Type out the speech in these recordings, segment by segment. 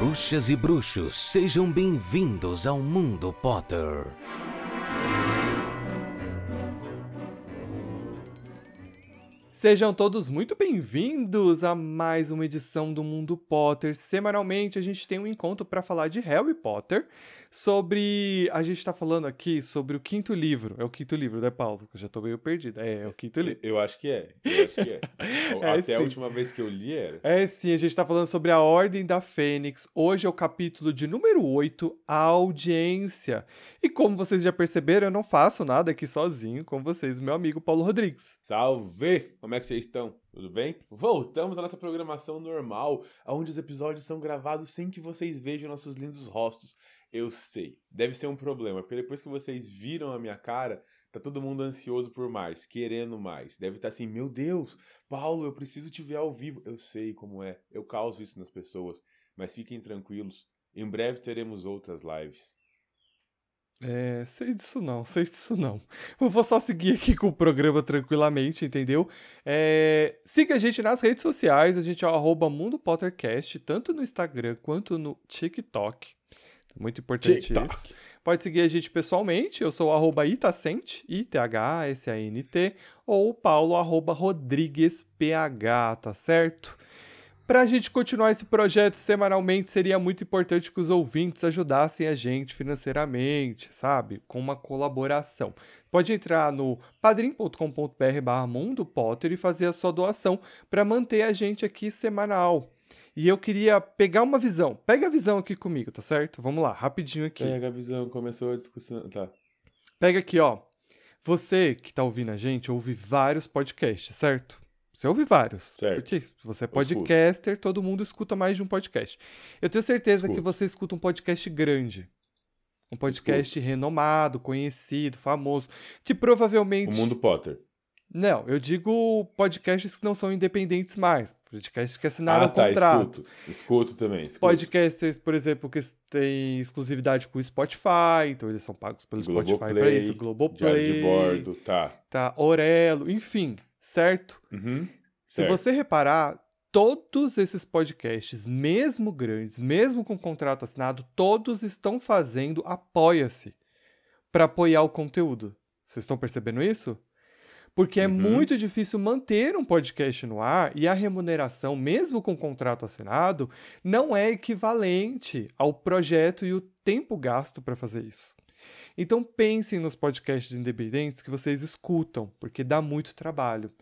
Bruxas e bruxos, sejam bem-vindos ao Mundo Potter. Sejam todos muito bem-vindos a mais uma edição do Mundo Potter. Semanalmente a gente tem um encontro para falar de Harry Potter, sobre. A gente tá falando aqui sobre o quinto livro. É o quinto livro, né, Paulo? Eu já tô meio perdido. É, é o quinto livro. Eu acho que é. Eu acho que é. É, Até sim. a última vez que eu li era. É sim, a gente tá falando sobre a Ordem da Fênix. Hoje é o capítulo de número 8, a audiência. E como vocês já perceberam, eu não faço nada aqui sozinho com vocês, meu amigo Paulo Rodrigues. Salve! Como é que vocês estão? Tudo bem? Voltamos à nossa programação normal, onde os episódios são gravados sem que vocês vejam nossos lindos rostos. Eu sei, deve ser um problema, porque depois que vocês viram a minha cara, tá todo mundo ansioso por mais, querendo mais. Deve estar assim, meu Deus, Paulo, eu preciso te ver ao vivo. Eu sei como é, eu causo isso nas pessoas, mas fiquem tranquilos, em breve teremos outras lives. É, sei disso não, sei disso não. Eu vou só seguir aqui com o programa tranquilamente, entendeu? É, siga a gente nas redes sociais, a gente é o arroba Mundo Pottercast, tanto no Instagram quanto no TikTok. Muito importante TikTok. isso. Pode seguir a gente pessoalmente, eu sou o arroba Itacente, I-T-H-S-A-N-T, ou o Paulo, arroba Rodrigues PH, tá certo? Para a gente continuar esse projeto semanalmente, seria muito importante que os ouvintes ajudassem a gente financeiramente, sabe? Com uma colaboração. Pode entrar no padrim.com.br barra Mundo Potter e fazer a sua doação para manter a gente aqui semanal. E eu queria pegar uma visão. Pega a visão aqui comigo, tá certo? Vamos lá, rapidinho aqui. Pega a visão, começou a discussão. Tá. Pega aqui, ó. Você que tá ouvindo a gente ouve vários podcasts, certo? Você ouve vários. Certo. Porque se você é podcaster, todo mundo escuta mais de um podcast. Eu tenho certeza que você escuta um podcast grande. Um podcast renomado, conhecido, famoso. Que provavelmente. O Mundo Potter. Não, eu digo podcasts que não são independentes mais. Podcasts que assinaram ah, tá, contrato. escuto. Escuto também, escuto. Podcasters, por exemplo, que têm exclusividade com o Spotify, então eles são pagos pelo Spotify para Globoplay, isso, Diário Globoplay, de bordo, tá. tá, Orelo, enfim, certo? Uhum. Se Certo. você reparar, todos esses podcasts, mesmo grandes, mesmo com contrato assinado, todos estão fazendo apoia-se para apoiar o conteúdo. Vocês estão percebendo isso? Porque é Uhum. muito difícil manter um podcast no ar e a remuneração, mesmo com contrato assinado, não é equivalente ao projeto e o tempo gasto para fazer isso. Então pensem nos podcasts independentes que vocês escutam, porque dá muito trabalho.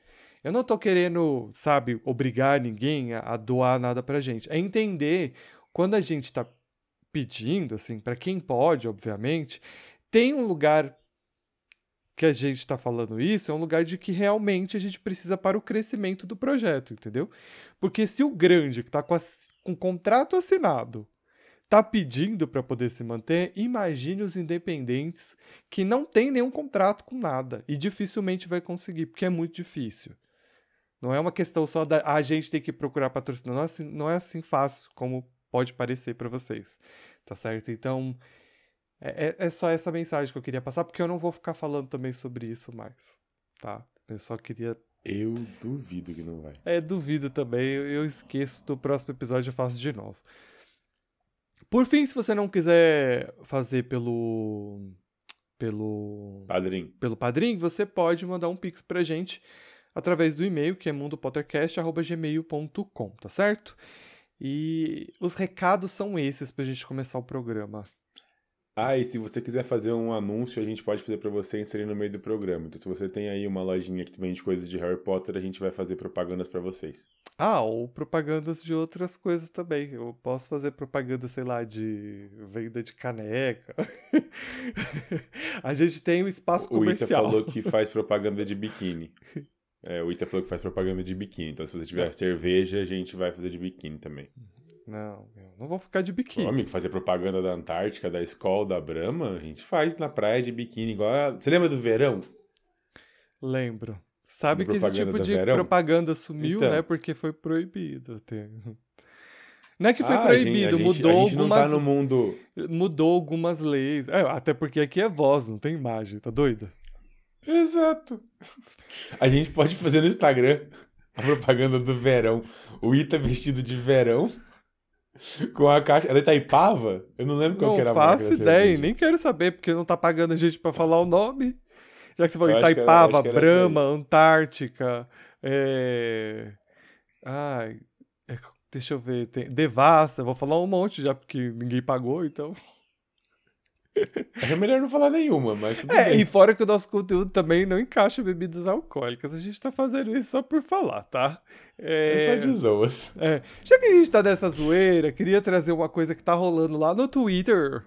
Eu não tô querendo, sabe, obrigar ninguém a, a doar nada pra gente. É entender quando a gente tá pedindo, assim, para quem pode, obviamente, tem um lugar que a gente está falando isso, é um lugar de que realmente a gente precisa para o crescimento do projeto, entendeu? Porque se o grande, que está com, com contrato assinado, tá pedindo para poder se manter, imagine os independentes que não tem nenhum contrato com nada e dificilmente vai conseguir, porque é muito difícil. Não é uma questão só da a gente ter que procurar patrocínio, não é assim, não é assim fácil como pode parecer para vocês, tá certo? Então, é, é- é só essa mensagem que eu queria passar, porque eu não vou ficar falando também sobre isso mais, tá? Eu só queria. Eu duvido que não vai. É, duvido também, eu, eu esqueço do próximo episódio, eu faço de novo. Por fim, se você não quiser fazer pelo. pelo. Padrinho. pelo Padrim, você pode mandar um pix pra gente através do e-mail, que é mundopottercast.gmail.com, tá certo? E os recados são esses pra gente começar o programa. Ah, e se você quiser fazer um anúncio, a gente pode fazer pra você inserir no meio do programa. Então, se você tem aí uma lojinha que vende coisas de Harry Potter, a gente vai fazer propagandas pra vocês. Ah, ou propagandas de outras coisas também. Eu posso fazer propaganda, sei lá, de venda de caneca. a gente tem um espaço O Ita comercial. falou que faz propaganda de biquíni. É, o Ita falou que faz propaganda de biquíni. Então, se você tiver cerveja, a gente vai fazer de biquíni também. Não, eu não vou ficar de Ô, biquíni. amigo, fazer propaganda da Antártica, da Skol, da Brahma, a gente faz na praia de biquíni, igual a... Você lembra do verão? Lembro. Sabe Da que esse tipo do de verão? propaganda sumiu, Então. né? Porque foi proibido. ter- Não é que foi Ah, proibido, gente, mudou a gente não algumas tá no mundo... mudou algumas leis. É, até porque aqui é voz, não tem imagem, tá doido? Exato. A gente pode fazer no Instagram a propaganda do verão. O Ita vestido de verão Com a caixa. Era Itaipava? Eu não lembro qual não que era a marca faço ideia, nem quero saber, porque não tá pagando a gente pra falar o nome. Já que você falou Eu Itaipava, era Brahma, Antártica, é... Ai, é, deixa eu ver, tem... Devassa, vou falar um monte já, porque ninguém pagou, então... É melhor não falar nenhuma, mas tudo É, bem. e fora que o nosso conteúdo também não encaixa bebidas alcoólicas, a gente tá fazendo isso só por falar, tá? É só de zoas. É, já que a gente tá nessa zoeira, queria trazer uma coisa que tá rolando lá no Twitter,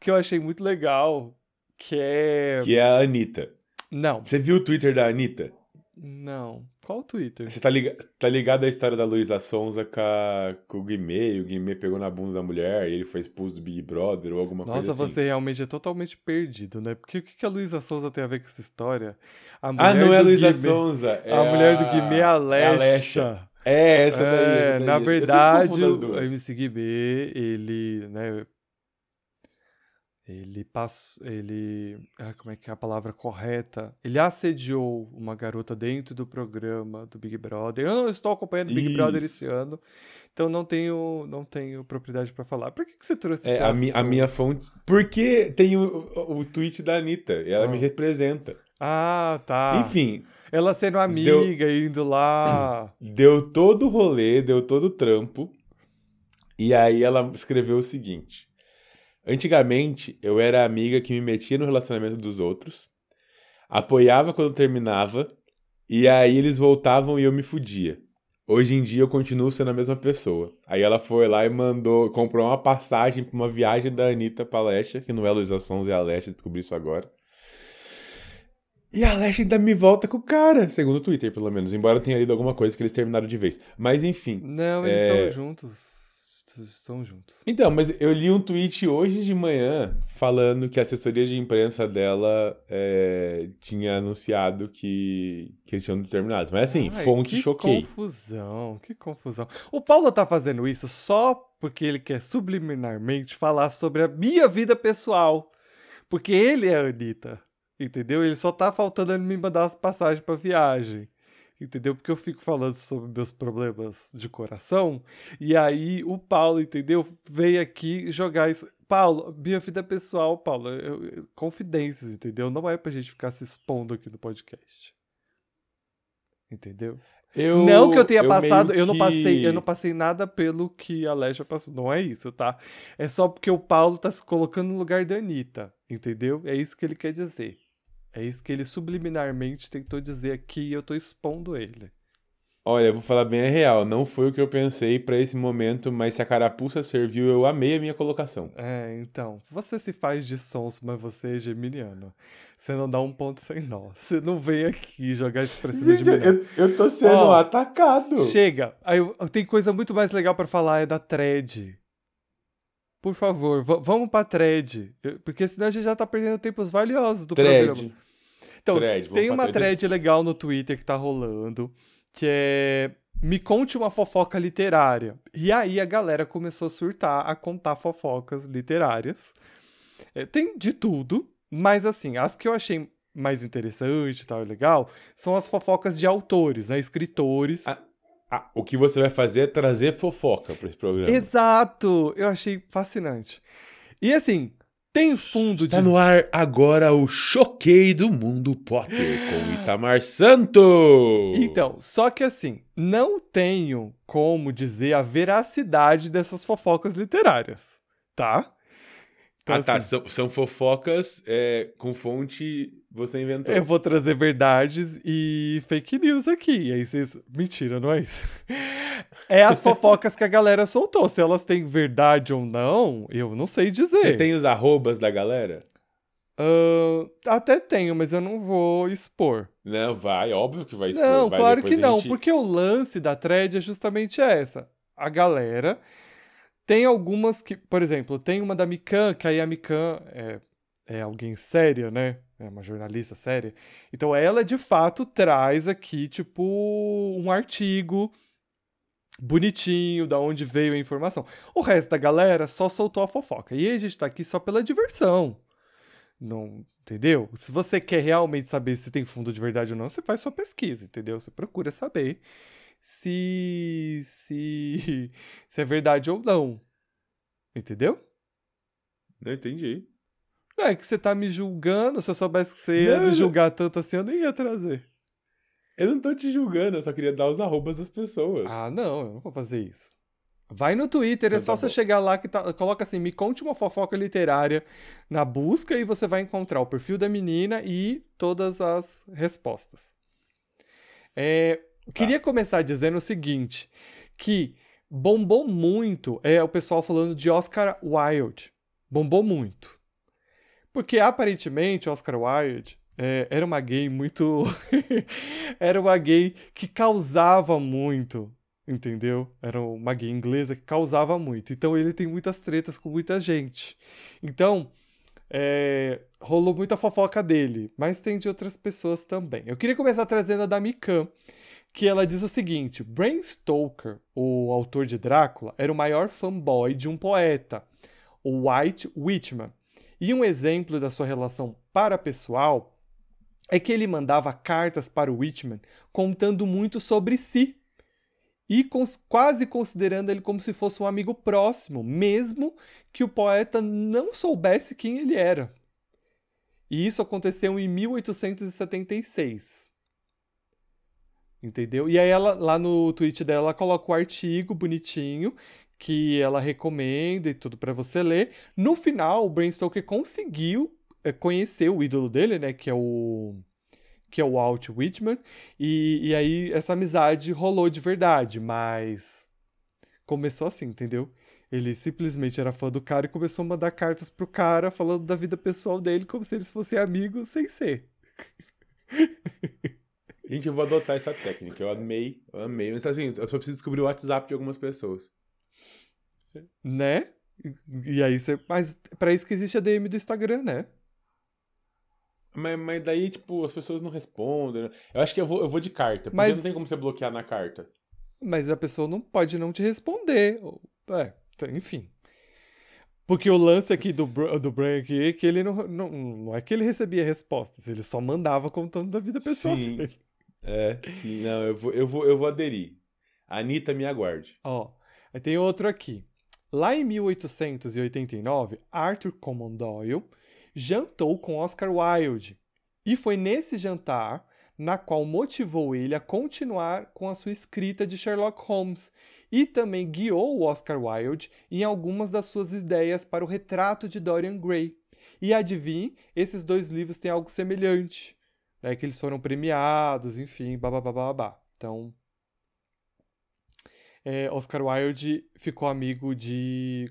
que eu achei muito legal, que é... Que é a Anitta. Não, Você viu o Twitter da Anitta? não. Qual Twitter? Você tá, liga... tá ligado à história da Luísa Sonza com, a... com o Guimê? E o Guimê pegou na bunda da mulher e ele foi expulso do Big Brother ou alguma Nossa, coisa assim. você realmente é totalmente perdido, né? Porque o que que a Luísa Souza tem a ver com essa história? A Ah, não é a Luísa Sonza. É A mulher do Guimê é a é a Alexa. É, essa daí. É, essa daí. na verdade, o. MC Guimê, ele, né, ele passou, ele, ah, como é que é a palavra correta? Ele assediou uma garota dentro do programa do Big Brother. Eu não estou acompanhando o Big Brother Isso. esse ano, então não tenho, não tenho propriedade para falar. Por que, que você trouxe É, esse a, mi, a minha fonte. Porque tem o, o, o tweet da Anitta. E ela Ah. me representa. Ah, tá. Enfim, Ela sendo amiga, indo lá. deu todo o rolê, deu todo o trampo. E aí ela escreveu o seguinte: Antigamente, eu era a amiga que me metia no relacionamento dos outros, apoiava quando terminava, e aí eles voltavam e eu me fudia. Hoje em dia eu continuo sendo a mesma pessoa. Aí ela foi lá e mandou, comprou uma passagem pra uma viagem da Anitta pra Alexa, que não é Luísa Sons, é a Alexa, descobri isso agora. E a Alexa ainda me volta com o cara, segundo o Twitter, pelo menos. Embora tenha lido alguma coisa que eles terminaram de vez. Mas enfim. Não, eles É. estão juntos. Estão juntos. Então, mas eu li um tweet hoje de manhã falando que a assessoria de imprensa dela é, tinha anunciado que, que eles tinham terminado. Mas assim, Ai, fonte que choquei. confusão, que confusão. O Paulo tá fazendo isso só porque ele quer subliminarmente falar sobre a minha vida pessoal. Porque ele é a Anitta, entendeu? Ele só tá faltando ele me mandar as passagens pra viagem. Entendeu? Porque eu fico falando sobre meus problemas de coração. E aí o Paulo, entendeu? Veio aqui jogar isso. Paulo, minha vida pessoal, Paulo, eu- eu- confidências, entendeu? Não é pra gente ficar se expondo aqui no podcast. Entendeu? Eu, não que eu tenha eu passado, eu não que- passei, eu não passei nada pelo que a Leja passou. Não é isso, tá? É só porque o Paulo tá se colocando no lugar da Anitta, entendeu? É isso que ele quer dizer. É isso que ele subliminarmente tentou dizer aqui e eu tô expondo ele. Olha, eu vou falar bem a real. Não foi o que eu pensei pra esse momento, mas se a carapuça serviu, eu amei a minha colocação. É, então, você se faz de sons, mas você é geminiano. Você não dá um ponto sem nó. Você não vem aqui jogar isso pra cima de mim. eu, eu tô sendo Ó, atacado. Chega. Aí tem coisa muito mais legal pra falar, é da thread. Por favor, va- vamos pra thread. Porque senão a gente já tá perdendo tempos valiosos do programa. Então, Thread, tem uma thread. thread legal no Twitter que tá rolando, que é me conte uma fofoca literária. E aí a galera começou a surtar, a contar fofocas literárias. É, tem de tudo, mas assim, as que eu achei mais interessante e tal, legal, são as fofocas de autores, né, escritores. Ah, Ah, o que você vai fazer é trazer fofoca pra esse programa. Exato! Eu achei fascinante. E assim, tem fundo Está de no ar agora o Choquei do Mundo Potter com Itamar Santos. Então, só que assim, não tenho como dizer a veracidade dessas fofocas literárias, tá? Então, ah, tá. assim, São, são fofocas é, com fonte você inventou. eu vou trazer verdades e fake news aqui. E aí vocês. Mentira, não é isso. É as fofocas que a galera soltou. Se elas têm verdade ou não, eu não sei dizer. Você tem os arrobas da galera? Ahn, até tenho, mas eu não vou expor. Não, vai, óbvio que vai expor. Não, vai, claro que não, gente- porque o lance da thread é justamente essa. A galera tem algumas que, por exemplo, tem uma da Mikan, que aí a Mikan é, é alguém séria, né? É uma jornalista séria. Então ela de fato traz aqui, tipo, um artigo bonitinho, da onde veio a informação. O resto da galera só soltou a fofoca. E a gente tá aqui só pela diversão. Não, entendeu? Se você quer realmente saber se tem fundo de verdade ou não, você faz sua pesquisa, entendeu? Você procura saber se, se, se é verdade ou não. Entendeu? Não entendi. Não, é que você tá me julgando. Se eu soubesse que você ia Não, me julgar tanto assim, eu nem ia trazer. Eu não tô te julgando, eu só queria dar os arrobas das pessoas. Ah, não, eu não vou fazer isso. Vai no Twitter, é Então só tá você bom. chegar lá que tá, coloca assim, me conte uma fofoca literária na busca e você vai encontrar o perfil da menina e todas as respostas. É, Queria começar dizendo o seguinte, que bombou muito é o pessoal falando de Oscar Wilde. Bombou muito. Porque aparentemente Oscar Wilde é, era uma gay muito. era uma gay que causava muito, entendeu? Era uma gay inglesa que causava muito. Então ele tem muitas tretas com muita gente. Então. é, rolou muita fofoca dele, mas tem de outras pessoas também. Eu queria começar trazendo a da Mikan, que ela diz o seguinte: Bram Stoker, o autor de Drácula, era o maior fanboy de um poeta, o White Whitman. E um exemplo da sua relação parapessoal é que ele mandava cartas para o Whitman contando muito sobre si e cons- quase considerando ele como se fosse um amigo próximo, mesmo que o poeta não soubesse quem ele era. E isso aconteceu em 1876. Entendeu? E aí ela lá no tweet dela ela coloca o artigo bonitinho que ela recomenda e tudo pra você ler. No final, o Bram Stoker conseguiu é, conhecer o ídolo dele, né, que é o que é o Walt Whitman, e, e aí essa amizade rolou de verdade, mas começou assim, entendeu? Ele simplesmente era fã do cara e começou a mandar cartas pro cara falando da vida pessoal dele como se eles fossem amigos sem ser. Gente, eu vou adotar essa técnica. Eu amei, eu amei. Mas assim, eu só preciso descobrir o WhatsApp de algumas pessoas. Né? E, aí você. Mas pra isso que existe a DM do Instagram, né? Mas, mas daí, tipo, as pessoas não respondem. né? Eu acho que eu vou, eu vou de carta. Porque Mas- não tem como você bloquear na carta. Mas a pessoa não pode não te responder. É, enfim. Porque o lance aqui do, do Brian aqui é que ele não, não. Não é que ele recebia respostas, ele só mandava contando da vida pessoal Sim. dele. É, sim, não, eu vou, eu vou, eu vou aderir. Anitta, me aguarde. Ó, aí tem outro aqui. Lá em 1889, Arthur Conan Doyle jantou com Oscar Wilde. E foi nesse jantar na qual motivou ele a continuar com a sua escrita de Sherlock Holmes e também guiou Oscar Wilde em algumas das suas ideias para o retrato de Dorian Gray. E adivinhe, esses dois livros têm algo semelhante, né, que eles foram premiados, enfim, babá. Então, é, Oscar Wilde ficou amigo de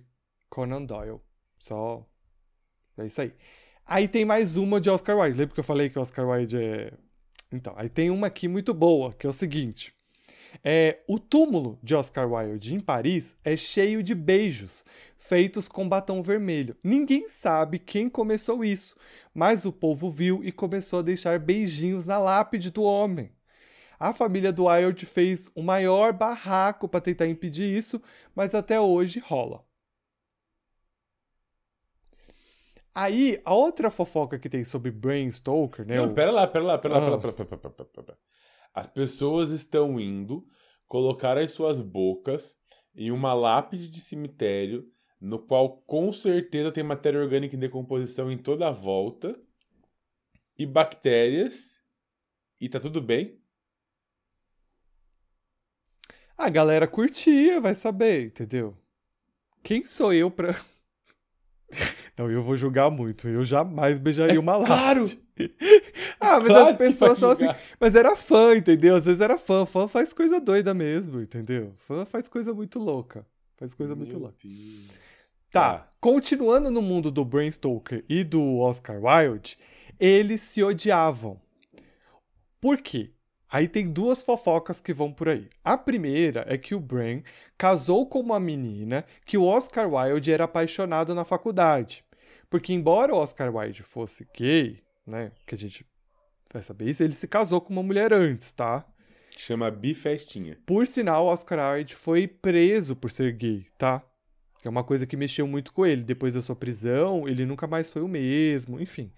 Conan Doyle. Só. É isso aí. Aí tem mais uma de Oscar Wilde. Lembra que eu falei que Oscar Wilde é. Então, aí tem uma aqui muito boa, que é o seguinte. É, o túmulo de Oscar Wilde em Paris é cheio de beijos, feitos com batom vermelho. Ninguém sabe quem começou isso, mas o povo viu e começou a deixar beijinhos na lápide do homem. A família do Wilde fez o maior barraco para tentar impedir isso, mas até hoje rola. Aí, a outra fofoca que tem sobre Bram Stoker, né? Não, o- pera lá, pera lá, pera lá, Ah. pera, pera. As pessoas estão indo colocar as suas bocas em uma lápide de cemitério, no qual com certeza tem matéria orgânica em decomposição em toda a volta, e bactérias, e tá tudo bem? A galera curtia, vai saber, entendeu? Quem sou eu pra. Não, eu vou julgar muito. Eu jamais beijaria uma claro! ah, mas Claro as pessoas são assim. Mas era fã, entendeu? Às vezes era fã. Fã faz coisa doida mesmo, entendeu? Fã faz coisa muito louca. Faz coisa muito Meu louca. Deus. Tá, Tá. continuando no mundo do Bram Stoker e do Oscar Wilde, eles se odiavam. Por quê? Aí tem duas fofocas que vão por aí. A primeira é que o Bram casou com uma menina que o Oscar Wilde era apaixonado na faculdade. Porque embora o Oscar Wilde fosse gay, né, que a gente vai saber isso, ele se casou com uma mulher antes, tá? Chama Bifestinha. Por sinal, Oscar Wilde foi preso por ser gay, tá? Que é uma coisa que mexeu muito com ele. Depois da sua prisão, ele nunca mais foi o mesmo, enfim.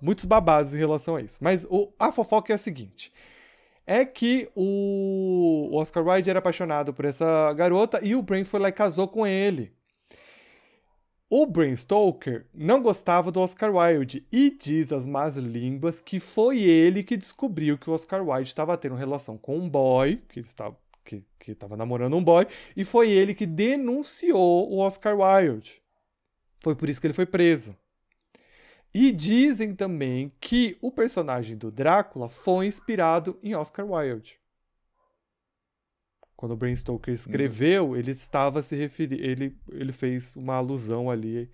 Muitos babados em relação a isso. Mas o- a fofoca é a seguinte: é que o Oscar Wilde era apaixonado por essa garota e o Bram foi lá e casou com ele. O Bram Stoker não gostava do Oscar Wilde e diz as más línguas que foi ele que descobriu que o Oscar Wilde estava tendo relação com um boy, que estava que, que estava namorando um boy, e foi ele que denunciou o Oscar Wilde. Foi por isso que ele foi preso. E dizem também que o personagem do Drácula foi inspirado em Oscar Wilde. Quando o Bram Stoker escreveu, uhum. ele estava se referindo. Ele, ele fez uma alusão ali.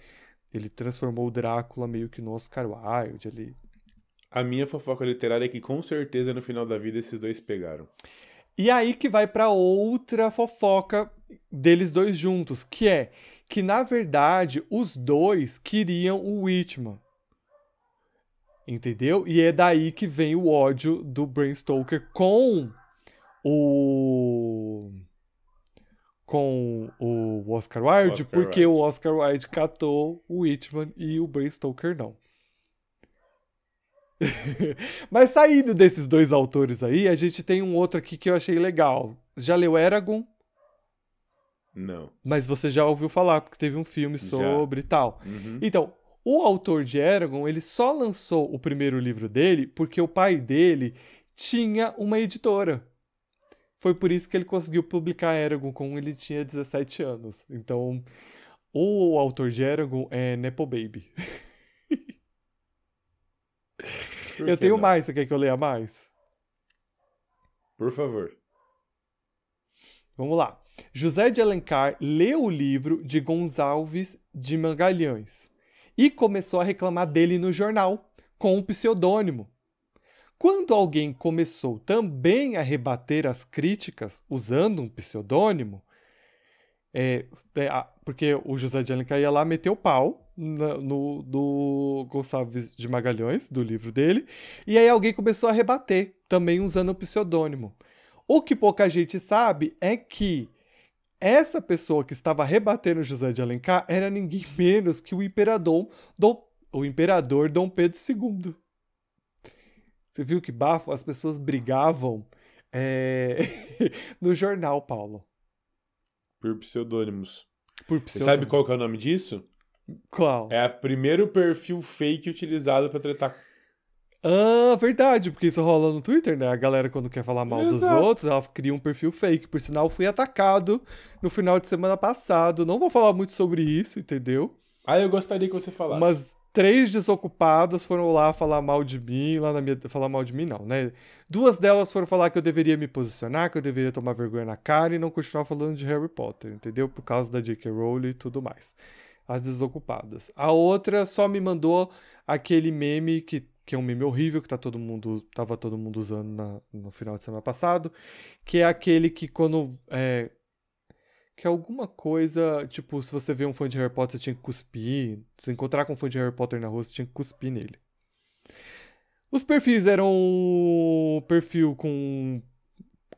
Ele transformou o Drácula meio que no Oscar Wilde ali. A minha fofoca literária é que com certeza no final da vida esses dois pegaram. E aí que vai para outra fofoca deles dois juntos, que é que na verdade os dois queriam o Whitman. Entendeu? E é daí que vem o ódio do Bram Stoker com o com o Oscar Wilde, Oscar porque Wilde. o Oscar Wilde catou o Whitman e o Bram Stoker não. Mas saindo desses dois autores aí, a gente tem um outro aqui que eu achei legal. Já leu Eragon? Não. Mas você já ouviu falar, porque teve um filme sobre e tal. Uhum. Então, o autor de Eragon, ele só lançou o primeiro livro dele porque o pai dele tinha uma editora. Foi por isso que ele conseguiu publicar Eragon quando ele tinha 17 anos. Então, o autor de Eragon é Nepo Baby. eu tenho não? mais, você quer que eu leia mais? Por favor. Vamos lá. José de Alencar leu o livro de Gonçalves de Magalhães e começou a reclamar dele no jornal, com um pseudônimo. Quando alguém começou também a rebater as críticas usando um pseudônimo, é, é, porque o José de Alencar ia lá meter o pau no, no, do Gonçalves de Magalhães, do livro dele, e aí alguém começou a rebater, também usando o pseudônimo. O que pouca gente sabe é que essa pessoa que estava rebatendo José de Alencar era ninguém menos que o imperador Dom, o imperador Dom Pedro II. Você viu que bafo? As pessoas brigavam é... no jornal, Paulo. Por pseudônimos. Por pseudônimos. Você sabe qual que é o nome disso? Qual? É o primeiro perfil fake utilizado para tratar ah, verdade, porque isso rola no Twitter, né? A galera, quando quer falar mal Exato. dos outros, ela cria um perfil fake. Por sinal, fui atacado no final de semana passado. Não vou falar muito sobre isso, entendeu? Ah, eu gostaria que você falasse. Mas três desocupadas foram lá falar mal de mim, lá na minha. Falar mal de mim, não, né? Duas delas foram falar que eu deveria me posicionar, que eu deveria tomar vergonha na cara e não continuar falando de Harry Potter, entendeu? Por causa da J.K. Rowling e tudo mais. As desocupadas. A outra só me mandou aquele meme que que é um meme horrível que tá todo mundo, tava todo mundo usando na, no final de semana passado, que é aquele que quando é, que é alguma coisa, tipo, se você vê um fã de Harry Potter, você tinha que cuspir, se encontrar com um fã de Harry Potter na rua, você tinha que cuspir nele. Os perfis eram um perfil com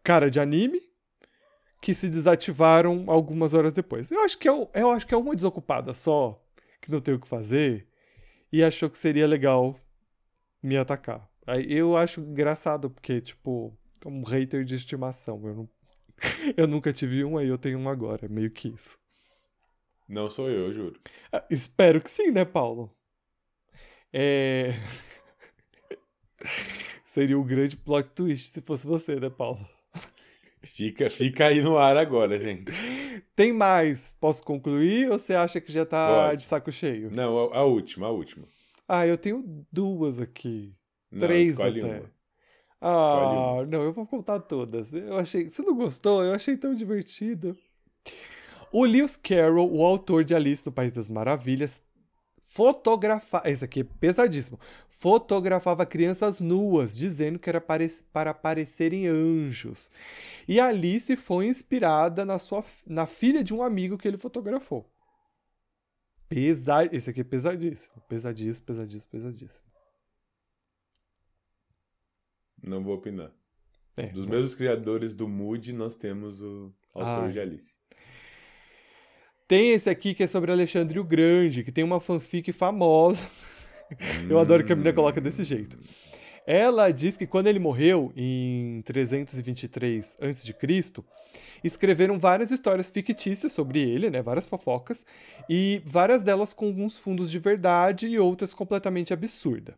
cara de anime, que se desativaram algumas horas depois. Eu acho que é, eu acho que é uma desocupada só, que não tem o que fazer, e achou que seria legal me atacar. Aí eu acho engraçado, porque, tipo, um hater de estimação. Eu, não... eu nunca tive um, aí eu tenho um agora. É meio que isso. Não sou eu, juro. Ah, espero que sim, né, Paulo? É. Seria um grande plot twist se fosse você, né, Paulo? Fica, fica aí no ar agora, gente. Tem mais? Posso concluir ou você acha que já tá Pode. de saco cheio? Não, a, a última, a última. Ah, eu tenho duas aqui. Não, Três até. Uma. Ah, uma. não, eu vou contar todas. Eu achei. Você não gostou? Eu achei tão divertido. O Lewis Carroll, o autor de Alice no País das Maravilhas, fotografava. Esse aqui é pesadíssimo. Fotografava crianças nuas, dizendo que era para parecerem anjos. E Alice foi inspirada na, sua, na filha de um amigo que ele fotografou. Pesado. Esse aqui é pesadíssimo. Pesadíssimo, pesadíssimo, pesadíssimo. Não vou opinar. É, Dos mas... mesmos criadores do Mood, nós temos o autor Ai. de Alice. Tem esse aqui que é sobre Alexandre o Grande, que tem uma fanfic famosa. Eu adoro que a menina coloca desse jeito. Ela diz que quando ele morreu, em 323 a.C., escreveram várias histórias fictícias sobre ele, né, várias fofocas, e várias delas com alguns fundos de verdade e outras completamente absurdas.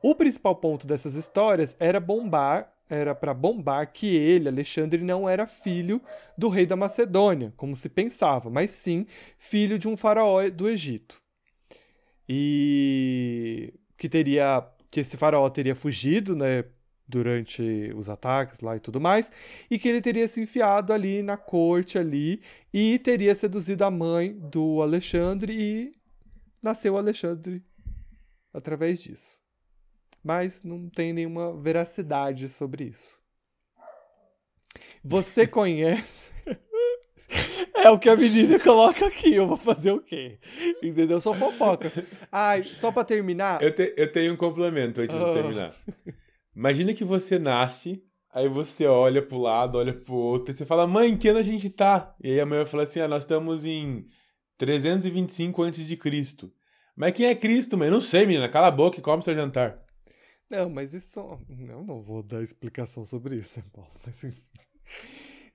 O principal ponto dessas histórias era bombar, era para bombar que ele, Alexandre, não era filho do rei da Macedônia, como se pensava, mas sim filho de um faraó do Egito. E que teria que esse faraó teria fugido, né, durante os ataques lá e tudo mais, e que ele teria se enfiado ali na corte ali e teria seduzido a mãe do Alexandre e nasceu Alexandre através disso. Mas não tem nenhuma veracidade sobre isso. Você conhece É o que a menina coloca aqui, eu vou fazer o quê? Entendeu? São fofocas. Ai, só pra terminar. Eu, te, eu tenho um complemento antes de Ah. terminar. Imagina que você nasce, aí você olha pro lado, olha pro outro, e você fala, mãe, em que ano a gente tá? E aí a mãe vai falar assim, ah, nós estamos em 325 a.C. Mas quem é Cristo, mãe? Não sei, menina, cala a boca e come seu jantar. Não, mas isso. Eu não vou dar explicação sobre isso, né, Paulo? Mas enfim.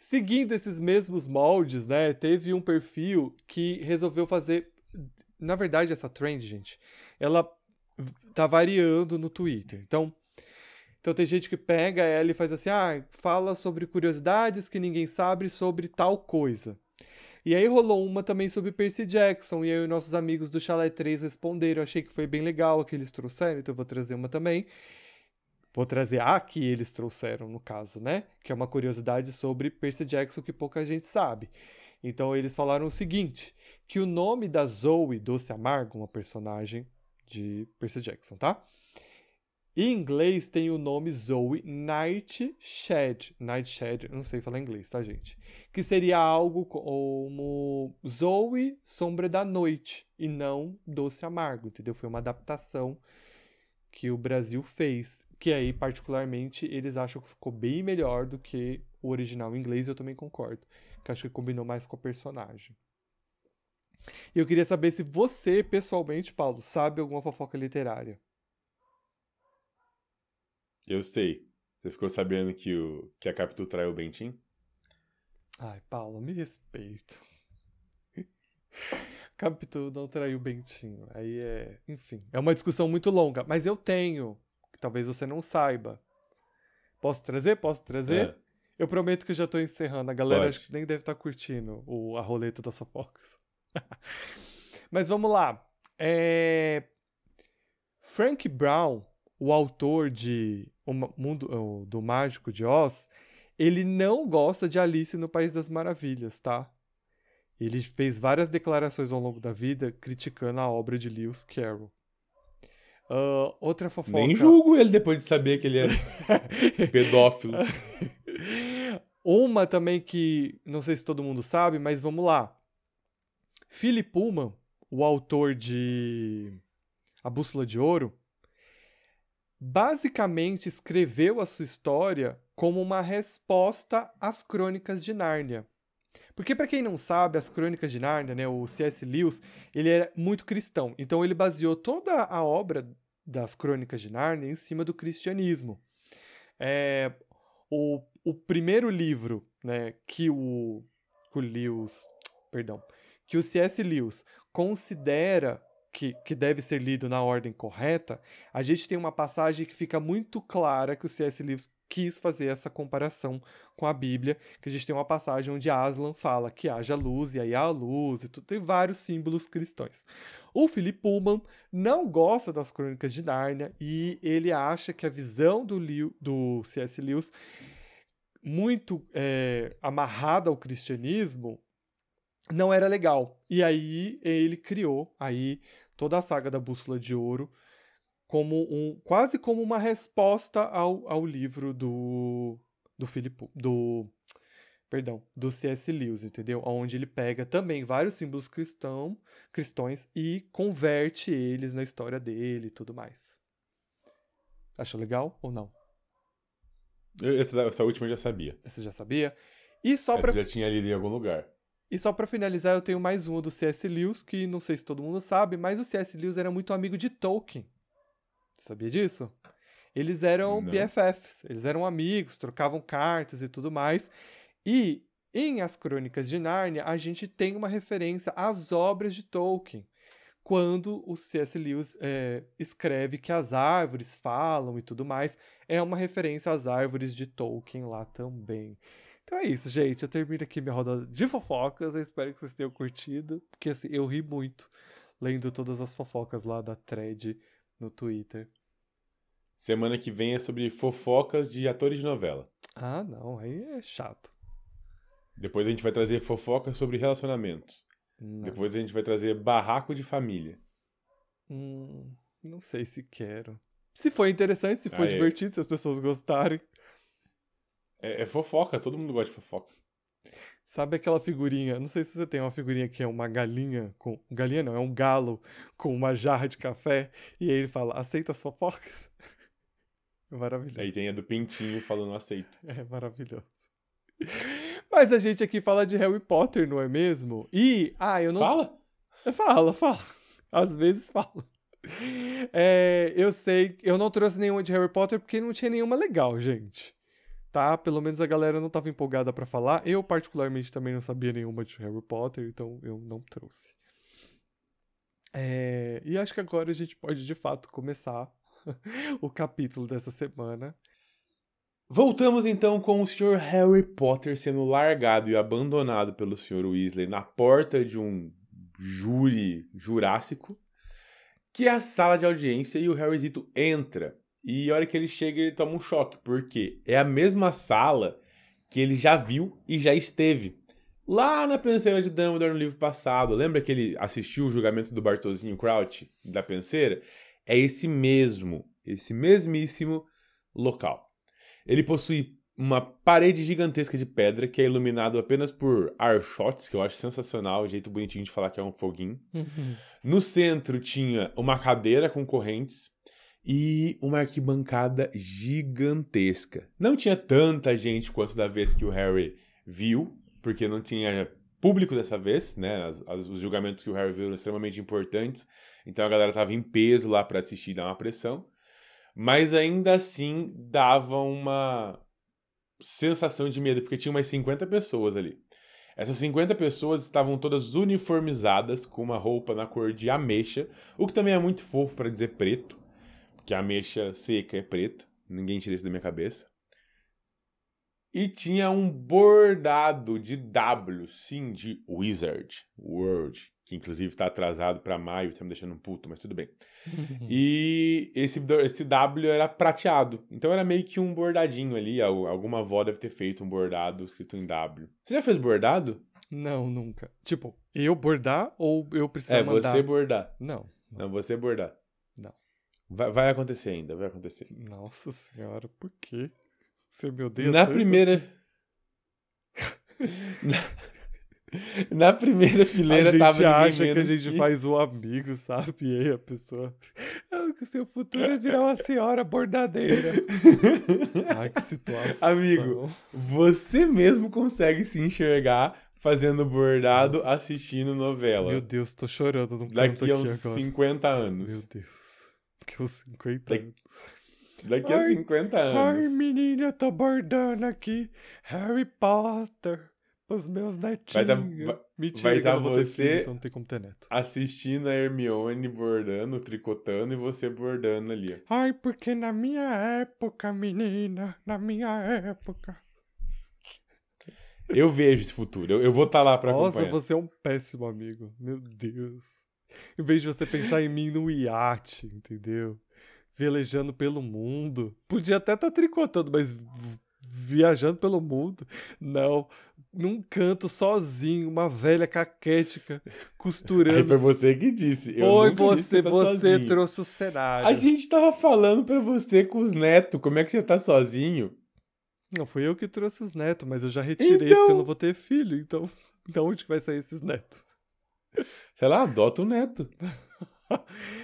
Seguindo esses mesmos moldes, né? Teve um perfil que resolveu fazer. Na verdade, essa trend, gente, ela tá variando no Twitter. Então, então tem gente que pega ela e faz assim: ah, fala sobre curiosidades que ninguém sabe sobre tal coisa. E aí rolou uma também sobre Percy Jackson, e aí os nossos amigos do Chalé 3 responderam. Achei que foi bem legal a que eles trouxeram, então eu vou trazer uma também. Vou trazer a que eles trouxeram, no caso, né? Que é uma curiosidade sobre Percy Jackson que pouca gente sabe. Então eles falaram o seguinte: que o nome da Zoe Doce Amargo, uma personagem de Percy Jackson, tá? Em inglês tem o nome Zoe Nightshade. Nightshade, eu não sei falar inglês, tá, gente? Que seria algo como Zoe Sombra da Noite e não Doce Amargo, entendeu? Foi uma adaptação que o Brasil fez, que aí particularmente eles acham que ficou bem melhor do que o original em inglês, e eu também concordo, que acho que combinou mais com a personagem. E eu queria saber se você, pessoalmente, Paulo, sabe alguma fofoca literária. Eu sei. Você ficou sabendo que, o, que a Capitu traiu o Bentin? Ai, Paulo, me respeito. Capitu não traiu o Bentinho. Aí é. Enfim, é uma discussão muito longa. Mas eu tenho, talvez você não saiba. Posso trazer? Posso trazer? É. Eu prometo que já tô encerrando. A galera Pode. acho que nem deve estar curtindo o, a roleta das fofocas. Mas vamos lá. É... Frank Brown, o autor de O Mundo do Mágico de Oz, ele não gosta de Alice no País das Maravilhas, tá? Ele fez várias declarações ao longo da vida criticando a obra de Lewis Carroll. Ah, outra fofoca. Nem julgo ele depois de saber que ele é pedófilo. Uma também que não sei se todo mundo sabe, mas vamos lá. Philip Pullman, o autor de A Bússola de Ouro, basicamente escreveu a sua história como uma resposta às Crônicas de Nárnia. Porque para quem não sabe, as Crônicas de Nárnia, né, o C.S. Lewis, ele era muito cristão. Então ele baseou toda a obra das Crônicas de Nárnia em cima do cristianismo. É, o, o primeiro livro, né, que o, o Lewis, perdão, que o C.S. Lewis considera que, que deve ser lido na ordem correta, a gente tem uma passagem que fica muito clara que o C.S. Lewis quis fazer essa comparação com a Bíblia, que a gente tem uma passagem onde Aslan fala que haja luz, e aí há luz, e tudo, tem vários símbolos cristãos. O Philip Pullman não gosta das Crônicas de Nárnia e ele acha que a visão do, do C.S. Lewis, muito é, amarrada ao cristianismo, não era legal. E aí ele criou aí toda a saga da Bússola de Ouro como um quase como uma resposta ao, ao livro do do Philip do perdão, do C.S. Lewis, entendeu? Onde ele pega também vários símbolos cristão, cristãos e converte eles na história dele e tudo mais. Achou legal ou não? Essa, essa última eu já sabia. Você já sabia? E só Essa para já tinha lido em algum lugar. E só pra finalizar, eu tenho mais uma do C.S. Lewis, que não sei se todo mundo sabe, mas o C.S. Lewis era muito amigo de Tolkien. Você sabia disso? Eles eram Não. BFFs, eles eram amigos, trocavam cartas e tudo mais. E em As Crônicas de Nárnia, a gente tem uma referência às obras de Tolkien. Quando o C.S. Lewis é, escreve que as árvores falam e tudo mais, é uma referência às árvores de Tolkien lá também. Então é isso, gente. Eu termino aqui minha roda de fofocas. Eu espero que vocês tenham curtido, porque assim, eu ri muito lendo todas as fofocas lá da thread no Twitter. Semana que vem é sobre fofocas de atores de novela. Ah, não, aí é chato. Depois a gente vai trazer fofocas sobre relacionamentos. Não, Depois a gente vai trazer barraco de família. Hum, não sei se quero. Se for interessante, se for Ah, é. divertido, se as pessoas gostarem. É, é fofoca, todo mundo gosta de fofoca. Sabe aquela figurinha? Não sei se você tem uma figurinha que é uma galinha com. Galinha não, é um galo com uma jarra de café. E aí ele fala: aceita as fofocas? É maravilhoso. Aí tem a do Pintinho falando aceito. É maravilhoso. Mas a gente aqui fala de Harry Potter, não é mesmo? E. Ah, eu não. Fala! Fala, fala. Às vezes fala. É, eu sei, eu não trouxe nenhuma de Harry Potter porque não tinha nenhuma legal, gente. Tá? Pelo menos a galera não tava empolgada pra falar. Eu, particularmente, também não sabia nenhuma de Harry Potter, então eu não trouxe. É, e acho que agora a gente pode de fato começar o capítulo dessa semana. Voltamos então com o Sr. Harry Potter sendo largado e abandonado pelo Sr. Weasley na porta de um júri jurássico, que é a sala de audiência e o Harryzito entra. E a hora que ele chega, ele toma um choque, porque é a mesma sala que ele já viu e já esteve. Lá na penseira de Dumbledore no livro passado, lembra que ele assistiu o julgamento do Bartolzinho Crouch da penseira? É esse mesmo, esse mesmíssimo local. Ele possui uma parede gigantesca de pedra que é iluminado apenas por archotes, que eu acho sensacional, o jeito bonitinho de falar que é um foguinho. No centro tinha uma cadeira com correntes e uma arquibancada gigantesca. Não tinha tanta gente quanto da vez que o Harry viu, porque não tinha público dessa vez, né? As- as- os julgamentos que o Harry viu eram extremamente importantes, então a galera tava em peso lá para assistir e dar uma pressão. Mas ainda assim dava uma sensação de medo, porque tinha umas 50 pessoas ali. Essas 50 pessoas estavam todas uniformizadas com uma roupa na cor de ameixa, o que também é muito fofo para dizer preto, porque a ameixa seca é preta, ninguém tira isso da minha cabeça. E tinha um bordado de W, sim, de Wizard World, que inclusive tá atrasado para maio, tá me deixando um puto, mas tudo bem. E esse, esse W era prateado. Então era meio que um bordadinho ali. al- Alguma avó deve ter feito um bordado escrito em W. Você já fez bordado? Não, nunca. Tipo, eu bordar ou eu precisar é, mandar? você bordar. Não. Não, você bordar. Não. Vai, vai acontecer ainda, vai acontecer. Nossa senhora, por quê? Você me odeia Na primeira. assim? na... na primeira fileira a gente tava acha que a gente faz um amigo, sabe? E aí a pessoa. Ah, que o seu futuro é virar uma senhora bordadeira. Ai, que situação. Amigo, Você mesmo consegue se enxergar fazendo bordado assistindo novela. Meu Deus, tô chorando canto Daqui aqui a uns agora. 50 anos. Meu Deus. Que uns 50 Daqui- anos. Daqui a Ai, 50 Ai, anos. menina, eu tô bordando aqui Harry Potter pros meus netinhos. Vai tá- vai- Mentira, vai tá você- filho, então não tem como ter neto. Assistindo a Hermione bordando, tricotando e você bordando ali. Ai, porque na minha época, menina, na minha época. Eu vejo esse futuro. Eu, eu vou estar lá pra Nossa, acompanhar. você é um péssimo amigo. Meu Deus. Em vez de você pensar em mim no iate, entendeu? Velejando pelo mundo. Podia até estar tricotando, mas viajando pelo mundo. Não. Num canto sozinho, uma velha caquética, Aí costurando. foi você que disse. Eu Foi nunca disse você, tá você sozinho. trouxe o cenário. A gente tava falando pra você com os netos. Como é que você tá sozinho? Não, fui eu que trouxe os netos, mas eu já retirei Então- porque eu não vou ter filho, então. Da onde que vai sair esses netos? Sei lá, adota um neto.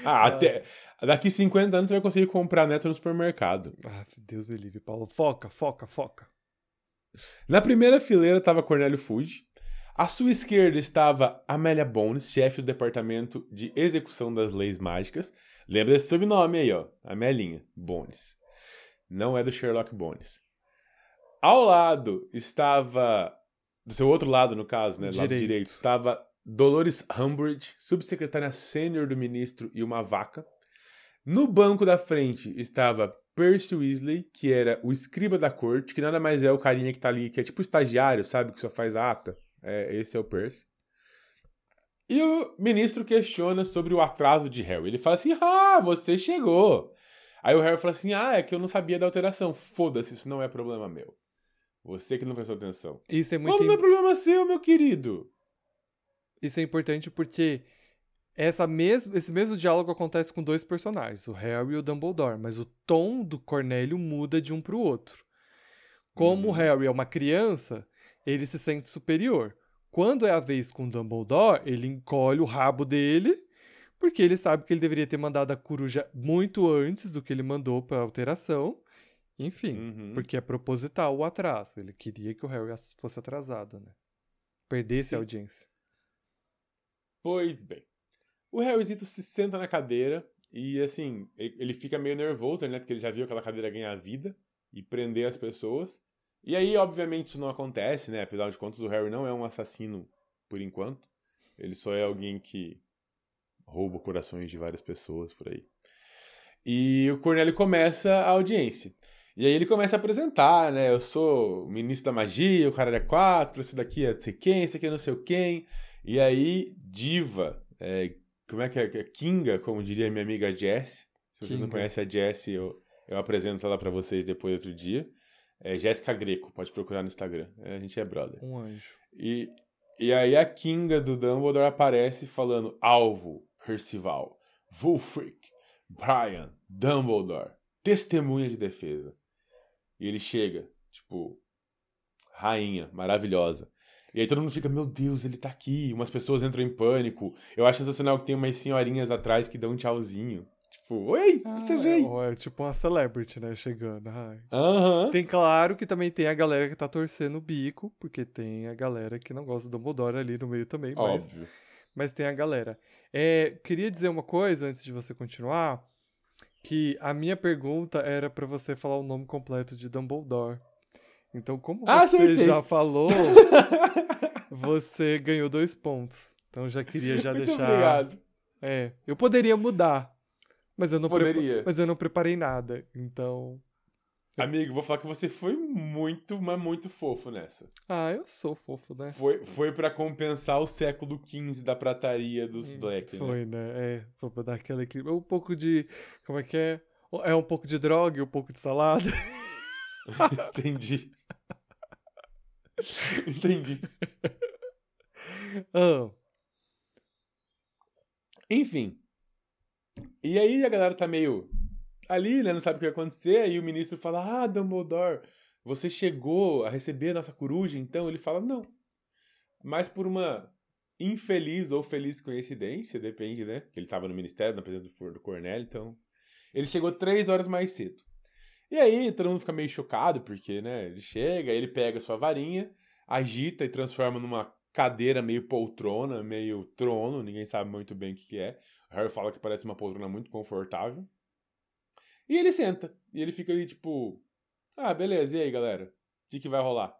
Ah, até. Daqui 50 anos você vai conseguir comprar neto no supermercado. Ah, Deus me livre, Paulo. Foca, foca, foca. Na primeira fileira estava Cornélio Fuji. À sua esquerda estava Amélia Bones, chefe do departamento de execução das leis mágicas. Lembra desse sobrenome aí, ó. Amelinha Bones. não é do Sherlock Bones. Ao lado estava. Do seu outro lado, no caso, né? Do lado Direito. direito, estava Dolores Umbridge, subsecretária sênior do ministro e uma vaca. No banco da frente estava Percy Weasley, que era o escriba da corte, que nada mais é o carinha que tá ali, que é tipo estagiário, sabe? Que só faz a ata. É, esse é o Percy. E o ministro questiona sobre o atraso de Harry. Ele fala assim: Ah, você chegou. Aí o Harry fala assim: Ah, é que eu não sabia da alteração. Foda-se, isso não é problema meu. Você que não prestou atenção. Isso é muito Como não é problema seu, meu querido? Isso é importante porque essa mes esse mesmo diálogo acontece com dois personagens, o Harry e o Dumbledore, mas o tom do Cornélio muda de um para o outro. Como Hum. o Harry é uma criança, ele se sente superior. Quando é a vez com o Dumbledore, ele encolhe o rabo dele, porque ele sabe que ele deveria ter mandado a coruja muito antes do que ele mandou para alteração. Enfim, Uhum. porque é proposital o atraso. Ele queria que o Harry fosse atrasado, né? Perdesse a Sim. audiência. Pois bem. O Harryzito se senta na cadeira e, assim, ele fica meio nervoso, né? Porque ele já viu aquela cadeira ganhar vida e prender as pessoas. E aí, obviamente, isso não acontece, né? Apesar de contas, o Harry não é um assassino por enquanto. Ele só é alguém que rouba corações de várias pessoas por aí. E o Cornélio começa a audiência. E aí ele começa a apresentar, né? Eu sou o ministro da magia, o cara é quatro, esse daqui é não sei quem, esse aqui é não sei quem. E aí, diva, é, como é que é? Kinga, como diria minha amiga Jess. Se vocês não Kinga. conhecem a Jess, eu, eu apresento ela pra vocês depois outro dia. É Jéssica Greco, pode procurar no Instagram. É, a gente é brother. Um anjo. E, e aí a Kinga do Dumbledore aparece falando alvo, Percival, Wulfric, Brian, Dumbledore, testemunha de defesa. E ele chega, tipo, rainha, maravilhosa. E aí todo mundo fica, meu Deus, ele tá aqui. Umas pessoas entram em pânico. Eu acho sensacional que tem umas senhorinhas atrás que dão um tchauzinho. Tipo, oi, você Ah, veio. É, é tipo uma celebrity, né? Chegando. Aham. Tem claro que também tem a galera que tá torcendo o bico, porque tem a galera que não gosta do Dumbledore ali no meio também, mas, Óbvio. mas tem a galera. É, queria dizer uma coisa antes de você continuar, que a minha pergunta era pra você falar o nome completo de Dumbledore. Então, como Ah, você acertei. já falou, você ganhou dois pontos. Então já queria já Muito deixar. obrigado. É, eu poderia mudar, mas eu não Poderia. mas eu não preparei nada. Então, Amigo, vou falar que você foi muito, mas muito fofo nessa. ah, eu sou fofo, né? Foi, foi para compensar o século XV da prataria dos Hum, Black, né? Foi, né? É, foi pra dar aquela equilíbrio. Um pouco de. Como é que é? É um pouco de droga e um pouco de salada. Entendi. Entendi. Ah, Enfim. E aí a galera tá meio ali, né? Não sabe o que vai acontecer. Aí o ministro fala: Ah, Dumbledore, você chegou a receber a nossa coruja? Então ele fala: Não. Mas por uma infeliz ou feliz coincidência, depende, né? Ele tava no ministério, na presença do, do Cornélio, então. Ele chegou três horas mais cedo. E aí todo mundo fica meio chocado, porque, né? Ele chega, ele pega sua varinha, agita e transforma numa cadeira meio poltrona, meio trono, ninguém sabe muito bem o que, que é. O Harry fala que parece uma poltrona muito confortável. E ele senta. E ele fica ali, tipo. Ah, beleza, e aí, galera? O que, que vai rolar?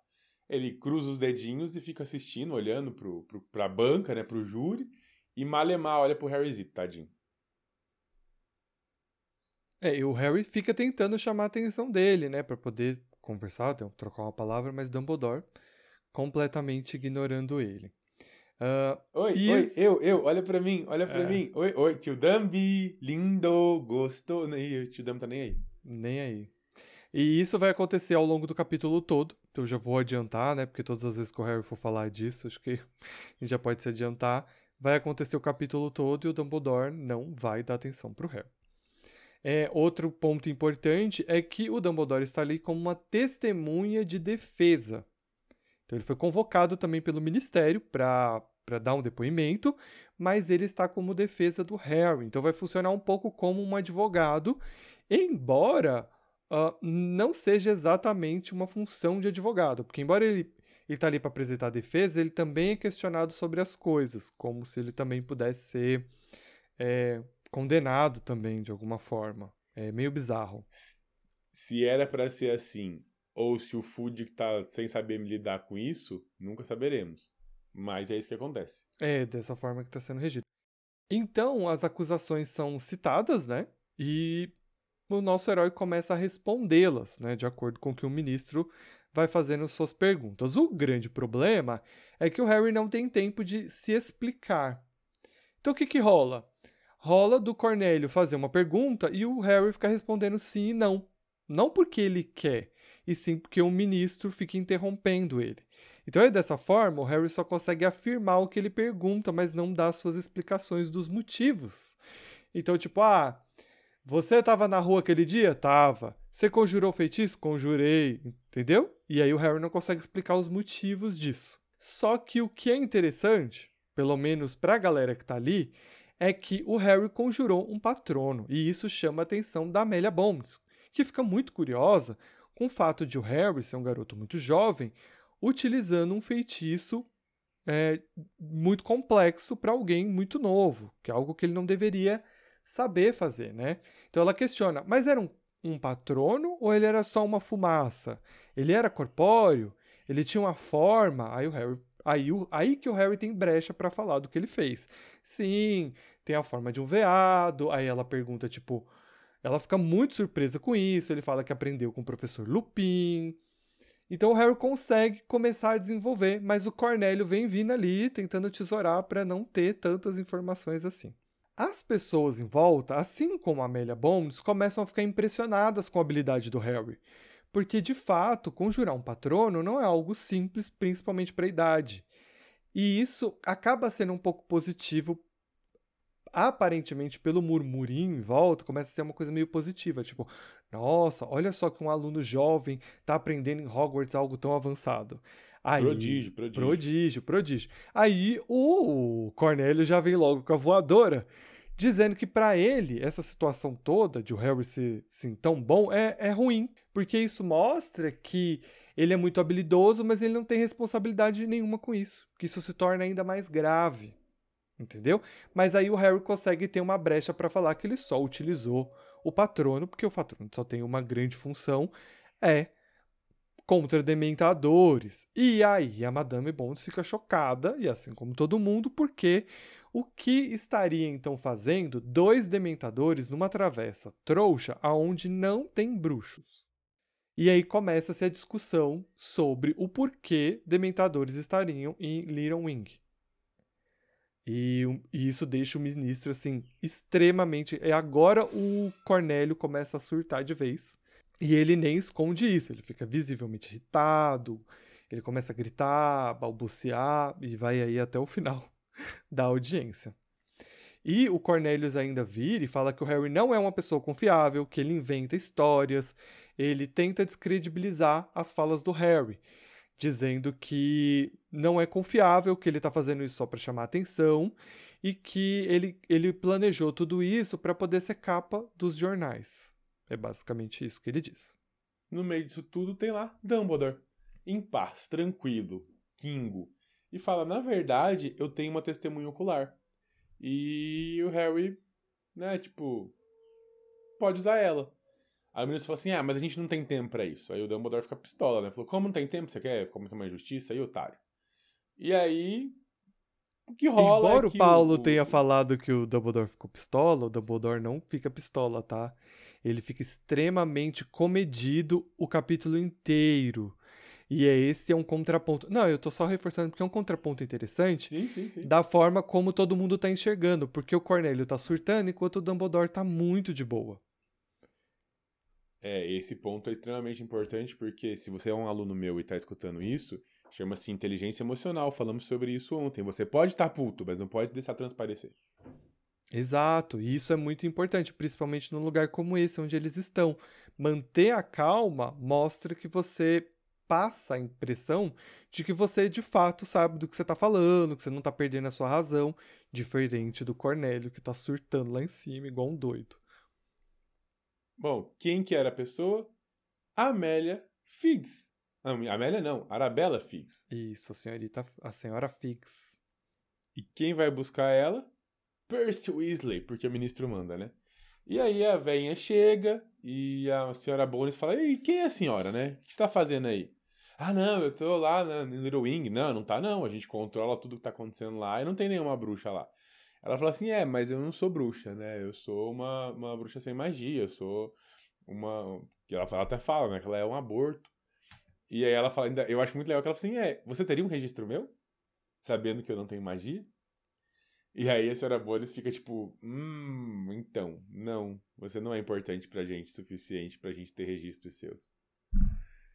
Ele cruza os dedinhos e fica assistindo, olhando pro, pro, pra banca, né? Pro júri. E malemar olha pro Harry Zip, tadinho. É, e o Harry fica tentando chamar a atenção dele, né? Pra poder conversar, trocar uma palavra, mas Dumbledore completamente ignorando ele. Ah, Oi, oi, eu, eu, olha pra mim, olha pra É. mim. Oi, oi, tio Dumbi, lindo, gostou. Ih, o tio Dumbi tá nem aí. Nem aí. E isso vai acontecer ao longo do capítulo todo. Então eu já vou adiantar, né? Porque todas as vezes que o Harry for falar disso, acho que a gente já pode se adiantar. Vai acontecer o capítulo todo e o Dumbledore não vai dar atenção pro Harry. É, outro ponto importante é que o Dumbledore está ali como uma testemunha de defesa. Então ele foi convocado também pelo Ministério para dar um depoimento, mas ele está como defesa do Harry. Então vai funcionar um pouco como um advogado, embora ah, não seja exatamente uma função de advogado, porque embora ele está ali para apresentar a defesa, ele também é questionado sobre as coisas, como se ele também pudesse ser é, condenado também de alguma forma. É meio bizarro. se era para ser assim, ou se o Food tá sem saber lidar com isso, nunca saberemos. Mas é isso que acontece. É, dessa forma que está sendo regido. Então, as acusações são citadas, né? E o nosso herói começa a respondê-las, né? De acordo com o que o ministro vai fazendo suas perguntas. O grande problema é que o Harry não tem tempo de se explicar. Então, o que que rola? Rola do Cornélio fazer uma pergunta e o Harry ficar respondendo sim e não. Não porque ele quer, e sim porque o ministro fica interrompendo ele. Então é dessa forma, o Harry só consegue afirmar o que ele pergunta, mas não dá suas explicações dos motivos. Então, tipo, ah, você estava na rua aquele dia? Tava. Você conjurou feitiço? Conjurei. Entendeu? E aí o Harry não consegue explicar os motivos disso. Só que o que é interessante, pelo menos para a galera que tá ali, é que o Harry conjurou um patrono, e isso chama a atenção da Amélia Bones, que fica muito curiosa com o fato de o Harry ser um garoto muito jovem, utilizando um feitiço é, muito complexo para alguém muito novo, que é algo que ele não deveria saber fazer, né? Então ela questiona, mas era um, um patrono ou ele era só uma fumaça? Ele era corpóreo? Ele tinha uma forma? Aí o Harry Aí, aí que o Harry tem brecha para falar do que ele fez. Sim, tem a forma de um veado. Aí ela pergunta, tipo, ela fica muito surpresa com isso. Ele fala que aprendeu com o professor Lupin. Então o Harry consegue começar a desenvolver, mas o Cornélio vem vindo ali tentando tesourar para não ter tantas informações assim. As pessoas em volta, assim como a Amélia Bones, começam a ficar impressionadas com a habilidade do Harry, porque de fato conjurar um patrono não é algo simples, principalmente para a idade. E isso acaba sendo um pouco positivo aparentemente pelo murmurinho em volta, começa a ser uma coisa meio positiva, tipo, nossa, olha só que um aluno jovem está aprendendo em Hogwarts algo tão avançado. Aí, prodígio, prodígio. Prodígio, prodígio. Aí o Cornélio já vem logo com a voadora, dizendo que para ele essa situação toda de o Harry ser assim, tão bom é, é ruim, porque isso mostra que ele é muito habilidoso, mas ele não tem responsabilidade nenhuma com isso, que isso se torna ainda mais grave. Entendeu? Mas aí o Harry consegue ter uma brecha para falar que ele só utilizou o patrono, porque o patrono só tem uma grande função, é contra dementadores. E aí a Madame Bond fica chocada, e assim como todo mundo, porque o que estaria então fazendo dois dementadores numa travessa trouxa aonde não tem bruxos? E aí começa-se a discussão sobre o porquê dementadores estariam em Little Wing. E, e, isso deixa o ministro, assim, extremamente. É agora o Cornélio começa a surtar de vez. E ele nem esconde isso, ele fica visivelmente irritado, ele começa a gritar, balbuciar e vai aí até o final da audiência. E o Cornelius ainda vira e fala que o Harry não é uma pessoa confiável, que ele inventa histórias, ele tenta descredibilizar as falas do Harry dizendo que não é confiável, que ele está fazendo isso só para chamar atenção e que ele, ele planejou tudo isso para poder ser capa dos jornais. É basicamente isso que ele diz. No meio disso tudo tem lá Dumbledore, em paz, tranquilo, Kingo, e fala: "Na verdade, eu tenho uma testemunha ocular". E o Harry, né, tipo, pode usar ela. Aí o ministro falou assim: ah, mas a gente não tem tempo para isso. Aí o Dumbledore fica pistola, né? Falou: como não tem tempo? Você quer cometer uma injustiça? Aí, otário. E aí. O que rola. É Embora é o Paulo o... tenha falado que o Dumbledore ficou pistola, o Dumbledore não fica pistola, tá? Ele fica extremamente comedido o capítulo inteiro. E é esse é um contraponto. Não, eu tô só reforçando porque é um contraponto interessante sim, sim, sim. da forma como todo mundo tá enxergando. Porque o Cornélio tá surtando enquanto o Dumbledore tá muito de boa. É, esse ponto é extremamente importante porque se você é um aluno meu e está escutando isso, chama-se inteligência emocional. Falamos sobre isso ontem. Você pode estar tá puto, mas não pode deixar transparecer. Exato, e isso é muito importante, principalmente num lugar como esse, onde eles estão. Manter a calma mostra que você passa a impressão de que você de fato sabe do que você está falando, que você não está perdendo a sua razão, diferente do Cornélio que está surtando lá em cima, igual um doido. Bom, quem que era a pessoa? Amélia Figs. Não, Amélia não, Arabella Figs. Isso, a senhorita, a senhora Figs. E quem vai buscar ela? Percy Weasley, porque o ministro manda, né? E aí a velhinha chega e a senhora Bones fala: Ei, quem é a senhora, né? O que você tá fazendo aí? Ah, não, eu tô lá na Little Wing. Não, não tá não. A gente controla tudo que tá acontecendo lá e não tem nenhuma bruxa lá. Ela fala assim: É, mas eu não sou bruxa, né? Eu sou uma, uma bruxa sem magia. Eu sou uma. Ela, ela até fala, né? Que ela é um aborto. E aí ela fala: Eu acho muito legal que ela fala assim: É, você teria um registro meu? Sabendo que eu não tenho magia? E aí a senhora Bones fica tipo: Hum, então, não. Você não é importante pra gente suficiente pra gente ter registros seus.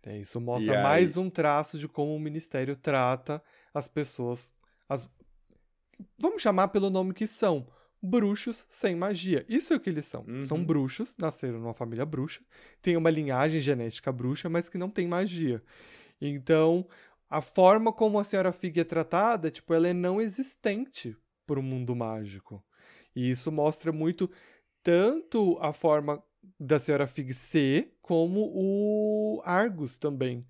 É, isso mostra mais um traço de como o ministério trata as pessoas. As... Vamos chamar pelo nome que são. Bruxos sem magia. Isso é o que eles são. Uhum. São bruxos, nasceram numa família bruxa, têm uma linhagem genética bruxa, mas que não tem magia. Então, a forma como a senhora Fig é tratada, tipo, ela é não existente para o mundo mágico. E isso mostra muito tanto a forma da senhora Fig ser, como o Argus também,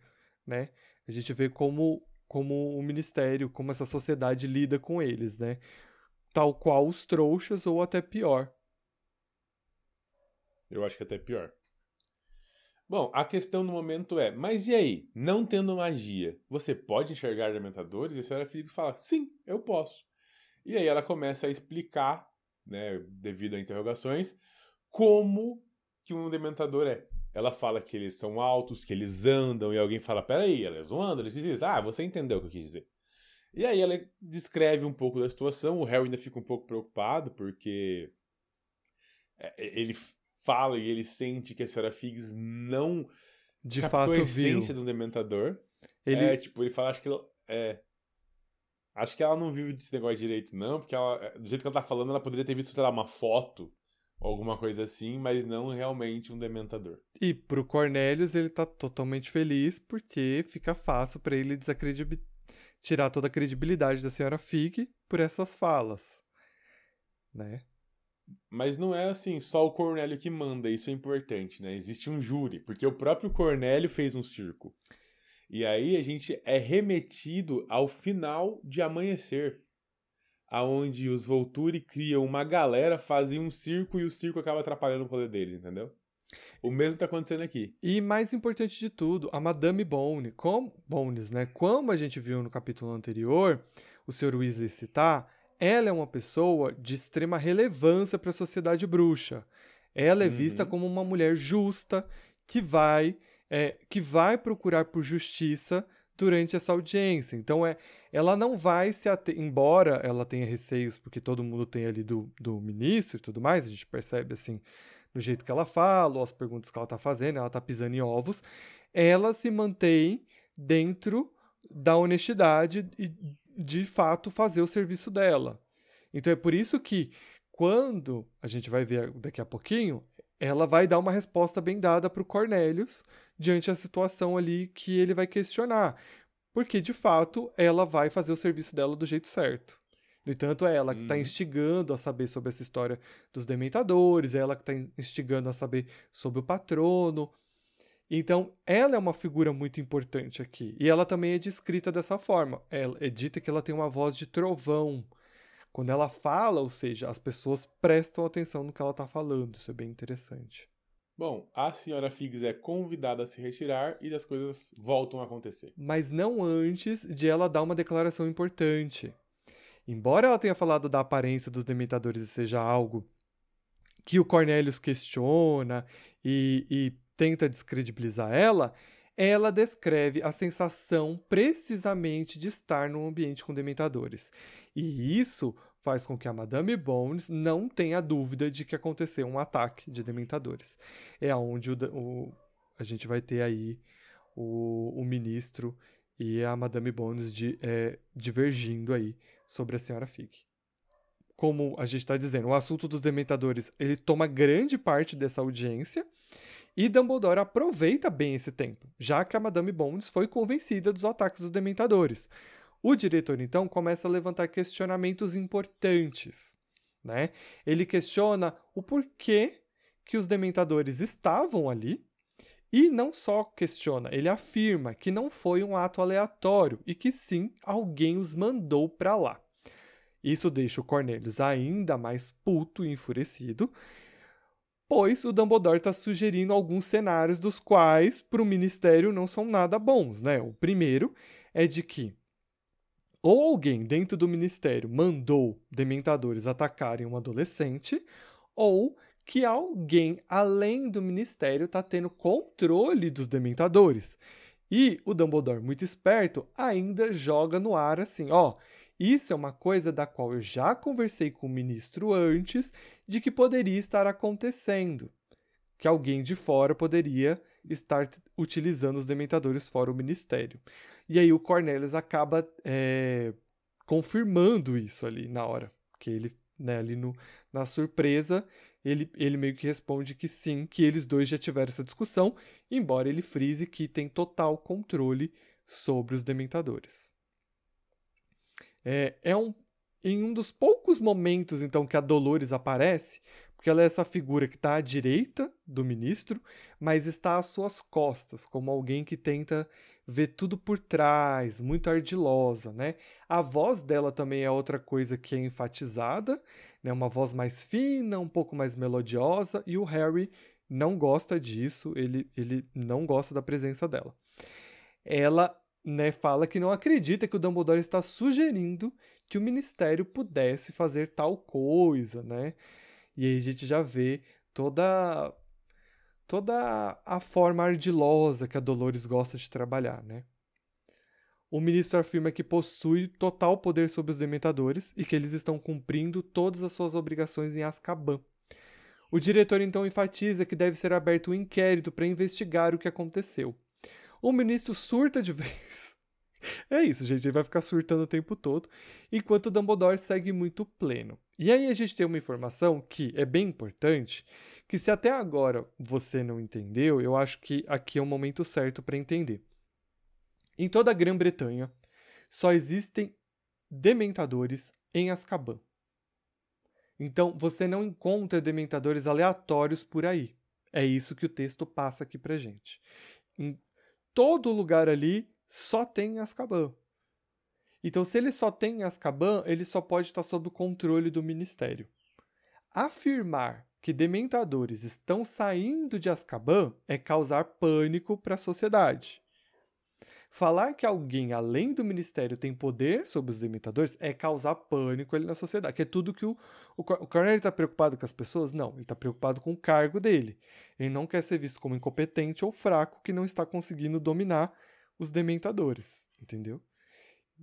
né? A gente vê como, como o ministério, como essa sociedade lida com eles, né? Tal qual os trouxas ou até pior. Eu acho que até pior. Bom, a questão no momento é, mas e aí? Não tendo magia, você pode enxergar dementadores? E a senhora Fig fala, sim, eu posso. E aí ela começa a explicar, né, devido a interrogações, como que um dementador é. Ela fala que eles são altos, que eles andam, e alguém fala: peraí, eles não andam, eles dizem: ah, você entendeu o que eu quis dizer. E aí ela descreve um pouco da situação, o Harry ainda fica um pouco preocupado, porque é, ele fala e ele sente que a senhora Figs não de fato a essência viu. do dementador. Ele... É, tipo, ele fala, acho que é, Acho que ela não vive desse negócio direito, não, porque ela, do jeito que ela tá falando, ela poderia ter visto, sei lá, uma foto alguma coisa assim, mas não realmente um dementador. E pro Cornelius ele tá totalmente feliz porque fica fácil para ele tirar toda a credibilidade da senhora Fig por essas falas, né? Mas não é assim, só o Cornélio que manda, isso é importante, né? Existe um júri, porque o próprio Cornélio fez um circo. E aí a gente é remetido ao final de Amanhecer, aonde os Volturi criam uma galera, fazem um circo e o circo acaba atrapalhando o poder deles, entendeu? O mesmo tá acontecendo aqui. E mais importante de tudo, a Madame Bone, com, Bones, né? Como a gente viu no capítulo anterior, o Sr. Weasley citar, ela é uma pessoa de extrema relevância para a sociedade bruxa. Ela é uhum. vista como uma mulher justa que vai é, que vai procurar por justiça durante essa audiência. Então, é, ela não vai se ater, embora ela tenha receios, porque todo mundo tem ali do, do ministro e tudo mais, a gente percebe assim, no jeito que ela fala, ou as perguntas que ela está fazendo, ela está pisando em ovos, ela se mantém dentro da honestidade e, de fato, fazer o serviço dela. Então, é por isso que, quando a gente vai ver daqui a pouquinho, ela vai dar uma resposta bem dada para o Cornelius diante da situação ali que ele vai questionar. Porque, de fato, ela vai fazer o serviço dela do jeito certo. No entanto, é ela que está uhum. instigando a saber sobre essa história dos dementadores, é ela que está instigando a saber sobre o patrono. Então, ela é uma figura muito importante aqui. E ela também é descrita dessa forma. Ela é dita que ela tem uma voz de trovão. Quando ela fala, ou seja, as pessoas prestam atenção no que ela está falando. Isso é bem interessante. Bom, a senhora Figs é convidada a se retirar e as coisas voltam a acontecer. Mas não antes de ela dar uma declaração importante. Embora ela tenha falado da aparência dos dementadores e seja algo que o Cornelius questiona e, e tenta descredibilizar ela, ela descreve a sensação precisamente de estar num ambiente com dementadores. E isso faz com que a Madame Bones não tenha dúvida de que aconteceu um ataque de dementadores. É onde o, o, a gente vai ter aí o, o ministro e a Madame Bones de, é, divergindo aí sobre a senhora Fig. Como a gente está dizendo, o assunto dos dementadores ele toma grande parte dessa audiência e Dumbledore aproveita bem esse tempo, já que a Madame Bones foi convencida dos ataques dos dementadores. O diretor, então, começa a levantar questionamentos importantes. Né? Ele questiona o porquê que os dementadores estavam ali e não só questiona, ele afirma que não foi um ato aleatório e que sim, alguém os mandou para lá. Isso deixa o Cornelius ainda mais puto e enfurecido. pois o Dumbledore está sugerindo alguns cenários dos quais, para o Ministério, não são nada bons, né? O primeiro é de que ou alguém dentro do Ministério mandou dementadores atacarem um adolescente, ou que alguém além do Ministério está tendo controle dos dementadores. E o Dumbledore, muito esperto, ainda joga no ar assim: ó, isso é uma coisa da qual eu já conversei com o ministro antes de que poderia estar acontecendo. Que alguém de fora poderia estar utilizando os dementadores fora o ministério. E aí o Cornelius acaba é, confirmando isso ali na hora. Que ele, né, ali no, na surpresa, ele, ele meio que responde que sim, que eles dois já tiveram essa discussão, embora ele frise que tem total controle sobre os dementadores. É, é um, em um dos poucos momentos, então, que a Dolores aparece, porque ela é essa figura que está à direita do ministro, mas está às suas costas, como alguém que tenta ver tudo por trás, muito ardilosa, né? A voz dela também é outra coisa que é enfatizada, né? Uma voz mais fina, um pouco mais melodiosa, e o Harry não gosta disso, ele, ele não gosta da presença dela. Ela né, fala que não acredita que o Dumbledore está sugerindo que o ministério pudesse fazer tal coisa, né? E aí a gente já vê toda toda a forma ardilosa que a Dolores gosta de trabalhar, né? O ministro afirma que possui total poder sobre os dementadores e que eles estão cumprindo todas as suas obrigações em Azkaban. O diretor então enfatiza que deve ser aberto um inquérito para investigar o que aconteceu. O ministro surta de vez. É isso, gente. Ele vai ficar surtando o tempo todo, enquanto Dumbledore segue muito pleno. E aí a gente tem uma informação que é bem importante, que se até agora você não entendeu, eu acho que aqui é o momento certo para entender. Em toda a Grã-Bretanha, só existem dementadores em Azkaban. Então, você não encontra dementadores aleatórios por aí. É isso que o texto passa aqui pra gente. Em todo lugar ali só tem Azkaban. Então, se ele só tem Azkaban, ele só pode estar sob o controle do ministério. Afirmar que dementadores estão saindo de Azkaban é causar pânico para a sociedade. Falar que alguém além do ministério tem poder sobre os dementadores é causar pânico ali na sociedade, que é tudo que o, o, o está preocupado com as pessoas? Não, ele está preocupado com o cargo dele. Ele não quer ser visto como incompetente ou fraco que não está conseguindo dominar os dementadores, entendeu?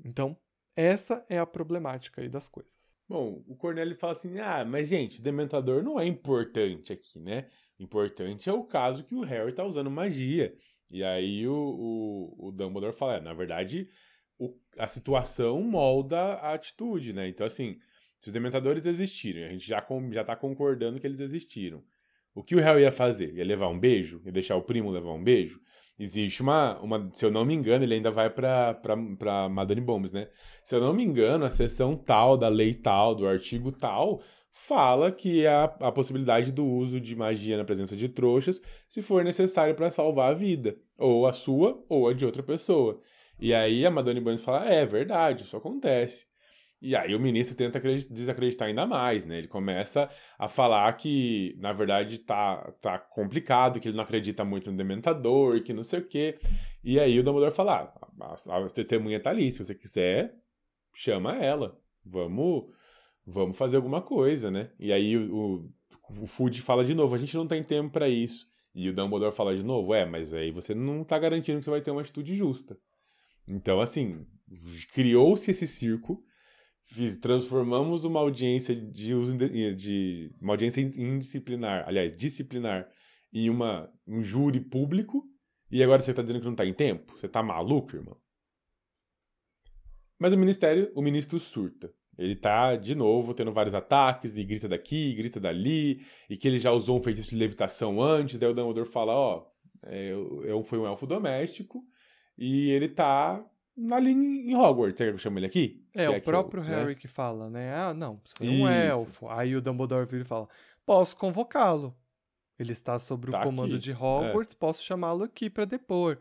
Então, essa é a problemática aí das coisas. Bom, o Cornélio fala assim: ah, mas gente, o dementador não é importante aqui, né? Importante é o caso que o Harry tá usando magia. E aí o, o, o Dumbledore fala, é, na verdade, o, a situação molda a atitude, né? Então, assim, se os dementadores existirem, a gente já, com, já tá concordando que eles existiram. O que o Harry ia fazer? Ia levar um beijo? Ia deixar o primo levar um beijo? Existe uma, uma se eu não me engano, ele ainda vai pra Madame Bombs, né? Se eu não me engano, a seção tal, da lei tal, do artigo tal, fala que há a possibilidade do uso de magia na presença de trouxas se for necessário para salvar a vida, ou a sua ou a de outra pessoa. E aí a Madame Bunny fala: é verdade, isso acontece. E aí o ministro tenta desacreditar ainda mais, né? Ele começa a falar que, na verdade, tá, tá complicado, que ele não acredita muito no dementador, que não sei o quê. E aí o Dumbledore fala, ah, a, a testemunha tá ali, se você quiser, chama ela. Vamos vamos fazer alguma coisa, né? E aí o, o, o Food fala de novo, a gente não tem tempo para isso. E o Dumbledore fala de novo, é, mas aí você não tá garantindo que você vai ter uma atitude justa. Então, assim, criou-se esse circo, transformamos uma audiência de uso de, de, uma audiência indisciplinar, aliás, disciplinar, em uma, um júri público, e agora você tá dizendo que não tá em tempo? Você tá maluco, irmão? Mas o ministério, o ministro surta. Ele tá, de novo, tendo vários ataques, e grita daqui, grita dali, e que ele já usou um feitiço de levitação antes, daí o Dumbledore fala, ó, é, eu, foi um elfo doméstico, e ele tá ali em Hogwarts, você quer que eu chame ele aqui? É, que o é próprio eu, Harry né? que fala, né? Ah, não, você foi um elfo. Aí o Dumbledore vira e fala, posso convocá-lo. Ele está sob o Tá comando aqui, de Hogwarts, posso chamá-lo aqui para depor.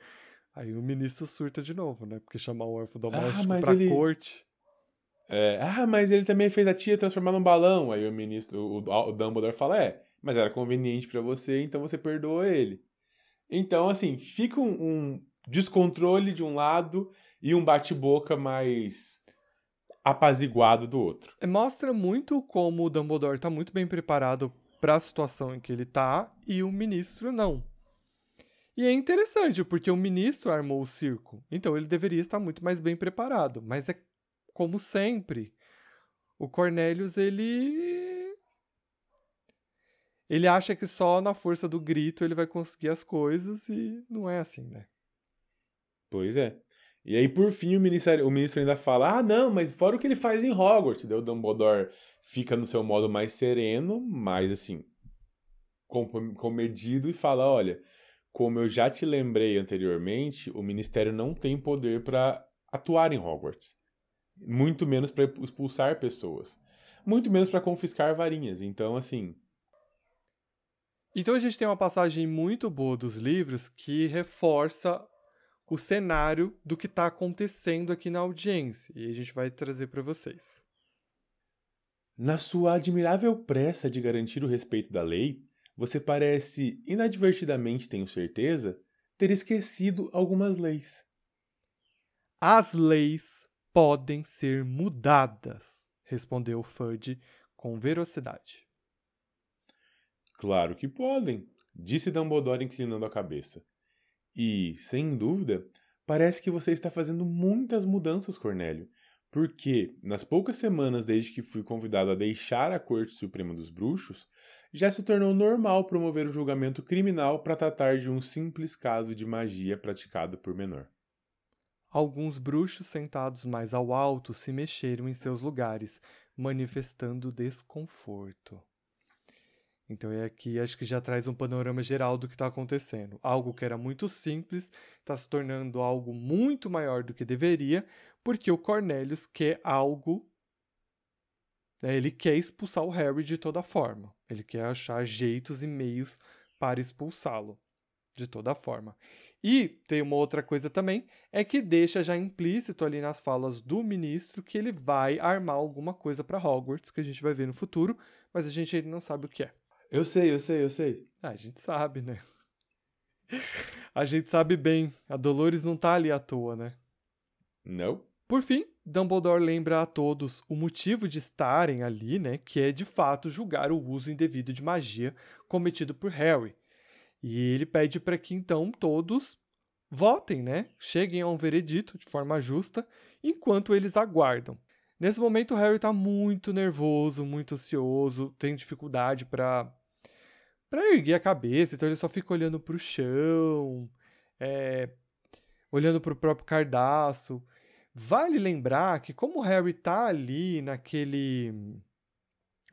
Aí o ministro surta de novo, né? Porque chamar um elfo doméstico mas pra ele- corte... É, ah, mas ele também fez a tia transformar num balão. Aí o ministro, o, o Dumbledore fala, é, mas era conveniente para você, então você perdoou ele. Então, assim, fica um, um descontrole de um lado e um bate-boca mais apaziguado do outro. É, mostra muito como o Dumbledore está muito bem preparado para a situação em que ele está e o ministro não. E é interessante, porque o ministro armou o circo, então ele deveria estar muito mais bem preparado. Mas é como sempre, o Cornelius ele ele acha que só na força do grito ele vai conseguir as coisas e não é assim, né? Pois é. E aí, por fim, o, ministério, o ministro ainda fala: ah, não, mas fora o que ele faz em Hogwarts. O Dumbledore fica no seu modo mais sereno, mais assim, comedido, e fala: olha, como eu já te lembrei anteriormente, o ministério não tem poder para atuar em Hogwarts. Muito menos para expulsar pessoas. Muito menos para confiscar varinhas. Então, assim. Então a gente tem uma passagem muito boa dos livros que reforça o cenário do que está acontecendo aqui na audiência. E a gente vai trazer para vocês. Na sua admirável pressa de garantir o respeito da lei, você parece, inadvertidamente tenho certeza, ter esquecido algumas leis. As leis podem ser mudadas, respondeu Fudge com velocidade. Claro que podem, disse Dumbledore inclinando a cabeça. E, sem dúvida, parece que você está fazendo muitas mudanças, Cornélio, porque, nas poucas semanas desde que fui convidado a deixar a Corte Suprema dos Bruxos, já se tornou normal promover o julgamento criminal para tratar de um simples caso de magia praticado por menor. Alguns bruxos sentados mais ao alto se mexeram em seus lugares, manifestando desconforto. Então é aqui acho que já traz um panorama geral do que está acontecendo. Algo que era muito simples está se tornando algo muito maior do que deveria, porque o Cornelius quer algo. Né, ele quer expulsar o Harry de toda forma. Ele quer achar jeitos e meios para expulsá-lo de toda forma. E tem uma outra coisa também, é que deixa já implícito ali nas falas do ministro que ele vai armar alguma coisa para Hogwarts, que a gente vai ver no futuro, mas a gente ainda não sabe o que é. Eu sei, eu sei, eu sei. Ah, a gente sabe, né? A gente sabe bem. A Dolores não tá ali à toa, né? Não. Por fim, Dumbledore lembra a todos o motivo de estarem ali, né? Que é de fato julgar o uso indevido de magia cometido por Harry. E ele pede para que então todos votem, né? Cheguem a um veredito de forma justa, enquanto eles aguardam. Nesse momento, o Harry está muito nervoso, muito ansioso, tem dificuldade para para erguer a cabeça, então ele só fica olhando para o chão, é, olhando para o próprio cardaço. Vale lembrar que como o Harry está ali naquele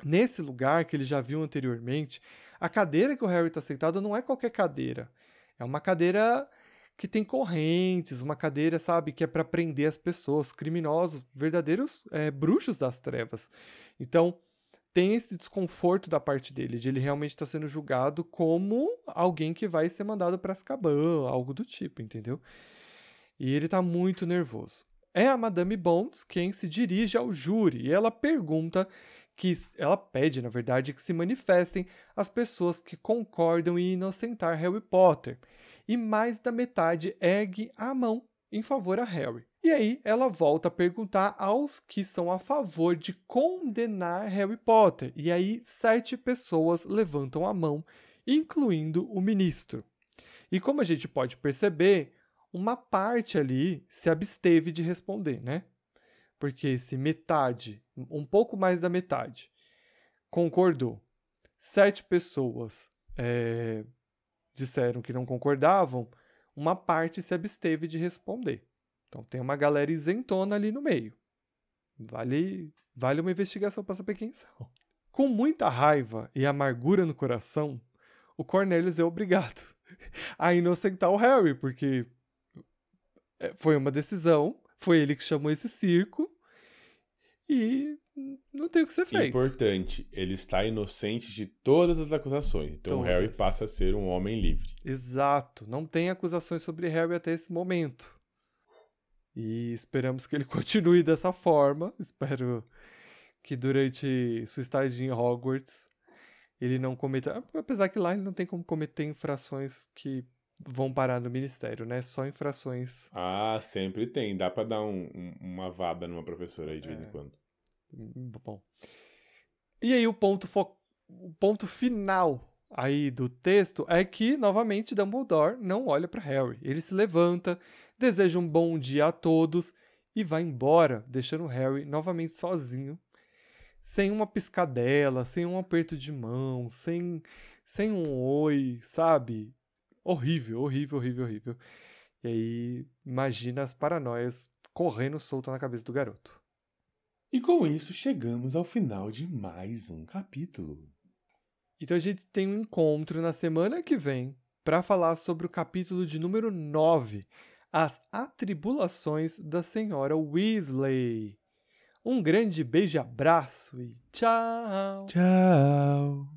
nesse lugar que ele já viu anteriormente, a cadeira que o Harry está sentado não é qualquer cadeira. É uma cadeira que tem correntes, uma cadeira, sabe, que é para prender as pessoas, criminosos, verdadeiros é, bruxos das trevas. Então, tem esse desconforto da parte dele, de ele realmente estar tá sendo julgado como alguém que vai ser mandado para Azkaban, algo do tipo, entendeu? E ele está muito nervoso. É a Madame Bonds quem se dirige ao júri e ela pergunta que ela pede, na verdade, que se manifestem as pessoas que concordam em inocentar Harry Potter e mais da metade ergue a mão em favor a Harry. E aí ela volta a perguntar aos que são a favor de condenar Harry Potter. E aí sete pessoas levantam a mão, incluindo o ministro. E como a gente pode perceber, uma parte ali se absteve de responder, né? Porque se metade, um pouco mais da metade, concordou, sete pessoas é, disseram que não concordavam, uma parte se absteve de responder. Então tem uma galera isentona ali no meio. Vale, vale uma investigação para saber quem são. Com muita raiva e amargura no coração, o Cornelius é obrigado a inocentar o Harry, porque é, foi uma decisão, foi ele que chamou esse circo e não tem o que ser feito. Importante, ele está inocente de todas as acusações. Então todas. Harry passa a ser um homem livre. Exato. Não tem acusações sobre Harry até esse momento. E esperamos que ele continue dessa forma. Espero que durante sua estadia em Hogwarts ele não cometa. Apesar que lá ele não tem como cometer infrações que vão parar no ministério, né? Só infrações. Ah, sempre tem. Dá pra dar um, um, uma vada numa professora aí de vez em É. quando. Bom. E aí o ponto, fo... o ponto final aí do texto é que, novamente, Dumbledore não olha para Harry. Ele se levanta, deseja um bom dia a todos e vai embora, deixando Harry novamente sozinho, sem uma piscadela, sem um aperto de mão, sem, sem um oi, sabe? Horrível, horrível, horrível, horrível. E aí, imagina as paranoias correndo solta na cabeça do garoto. E com isso chegamos ao final de mais um capítulo. Então a gente tem um encontro na semana que vem para falar sobre o capítulo de número 9, As Atribulações da Senhora Weasley. Um grande beijo, abraço e tchau! Tchau!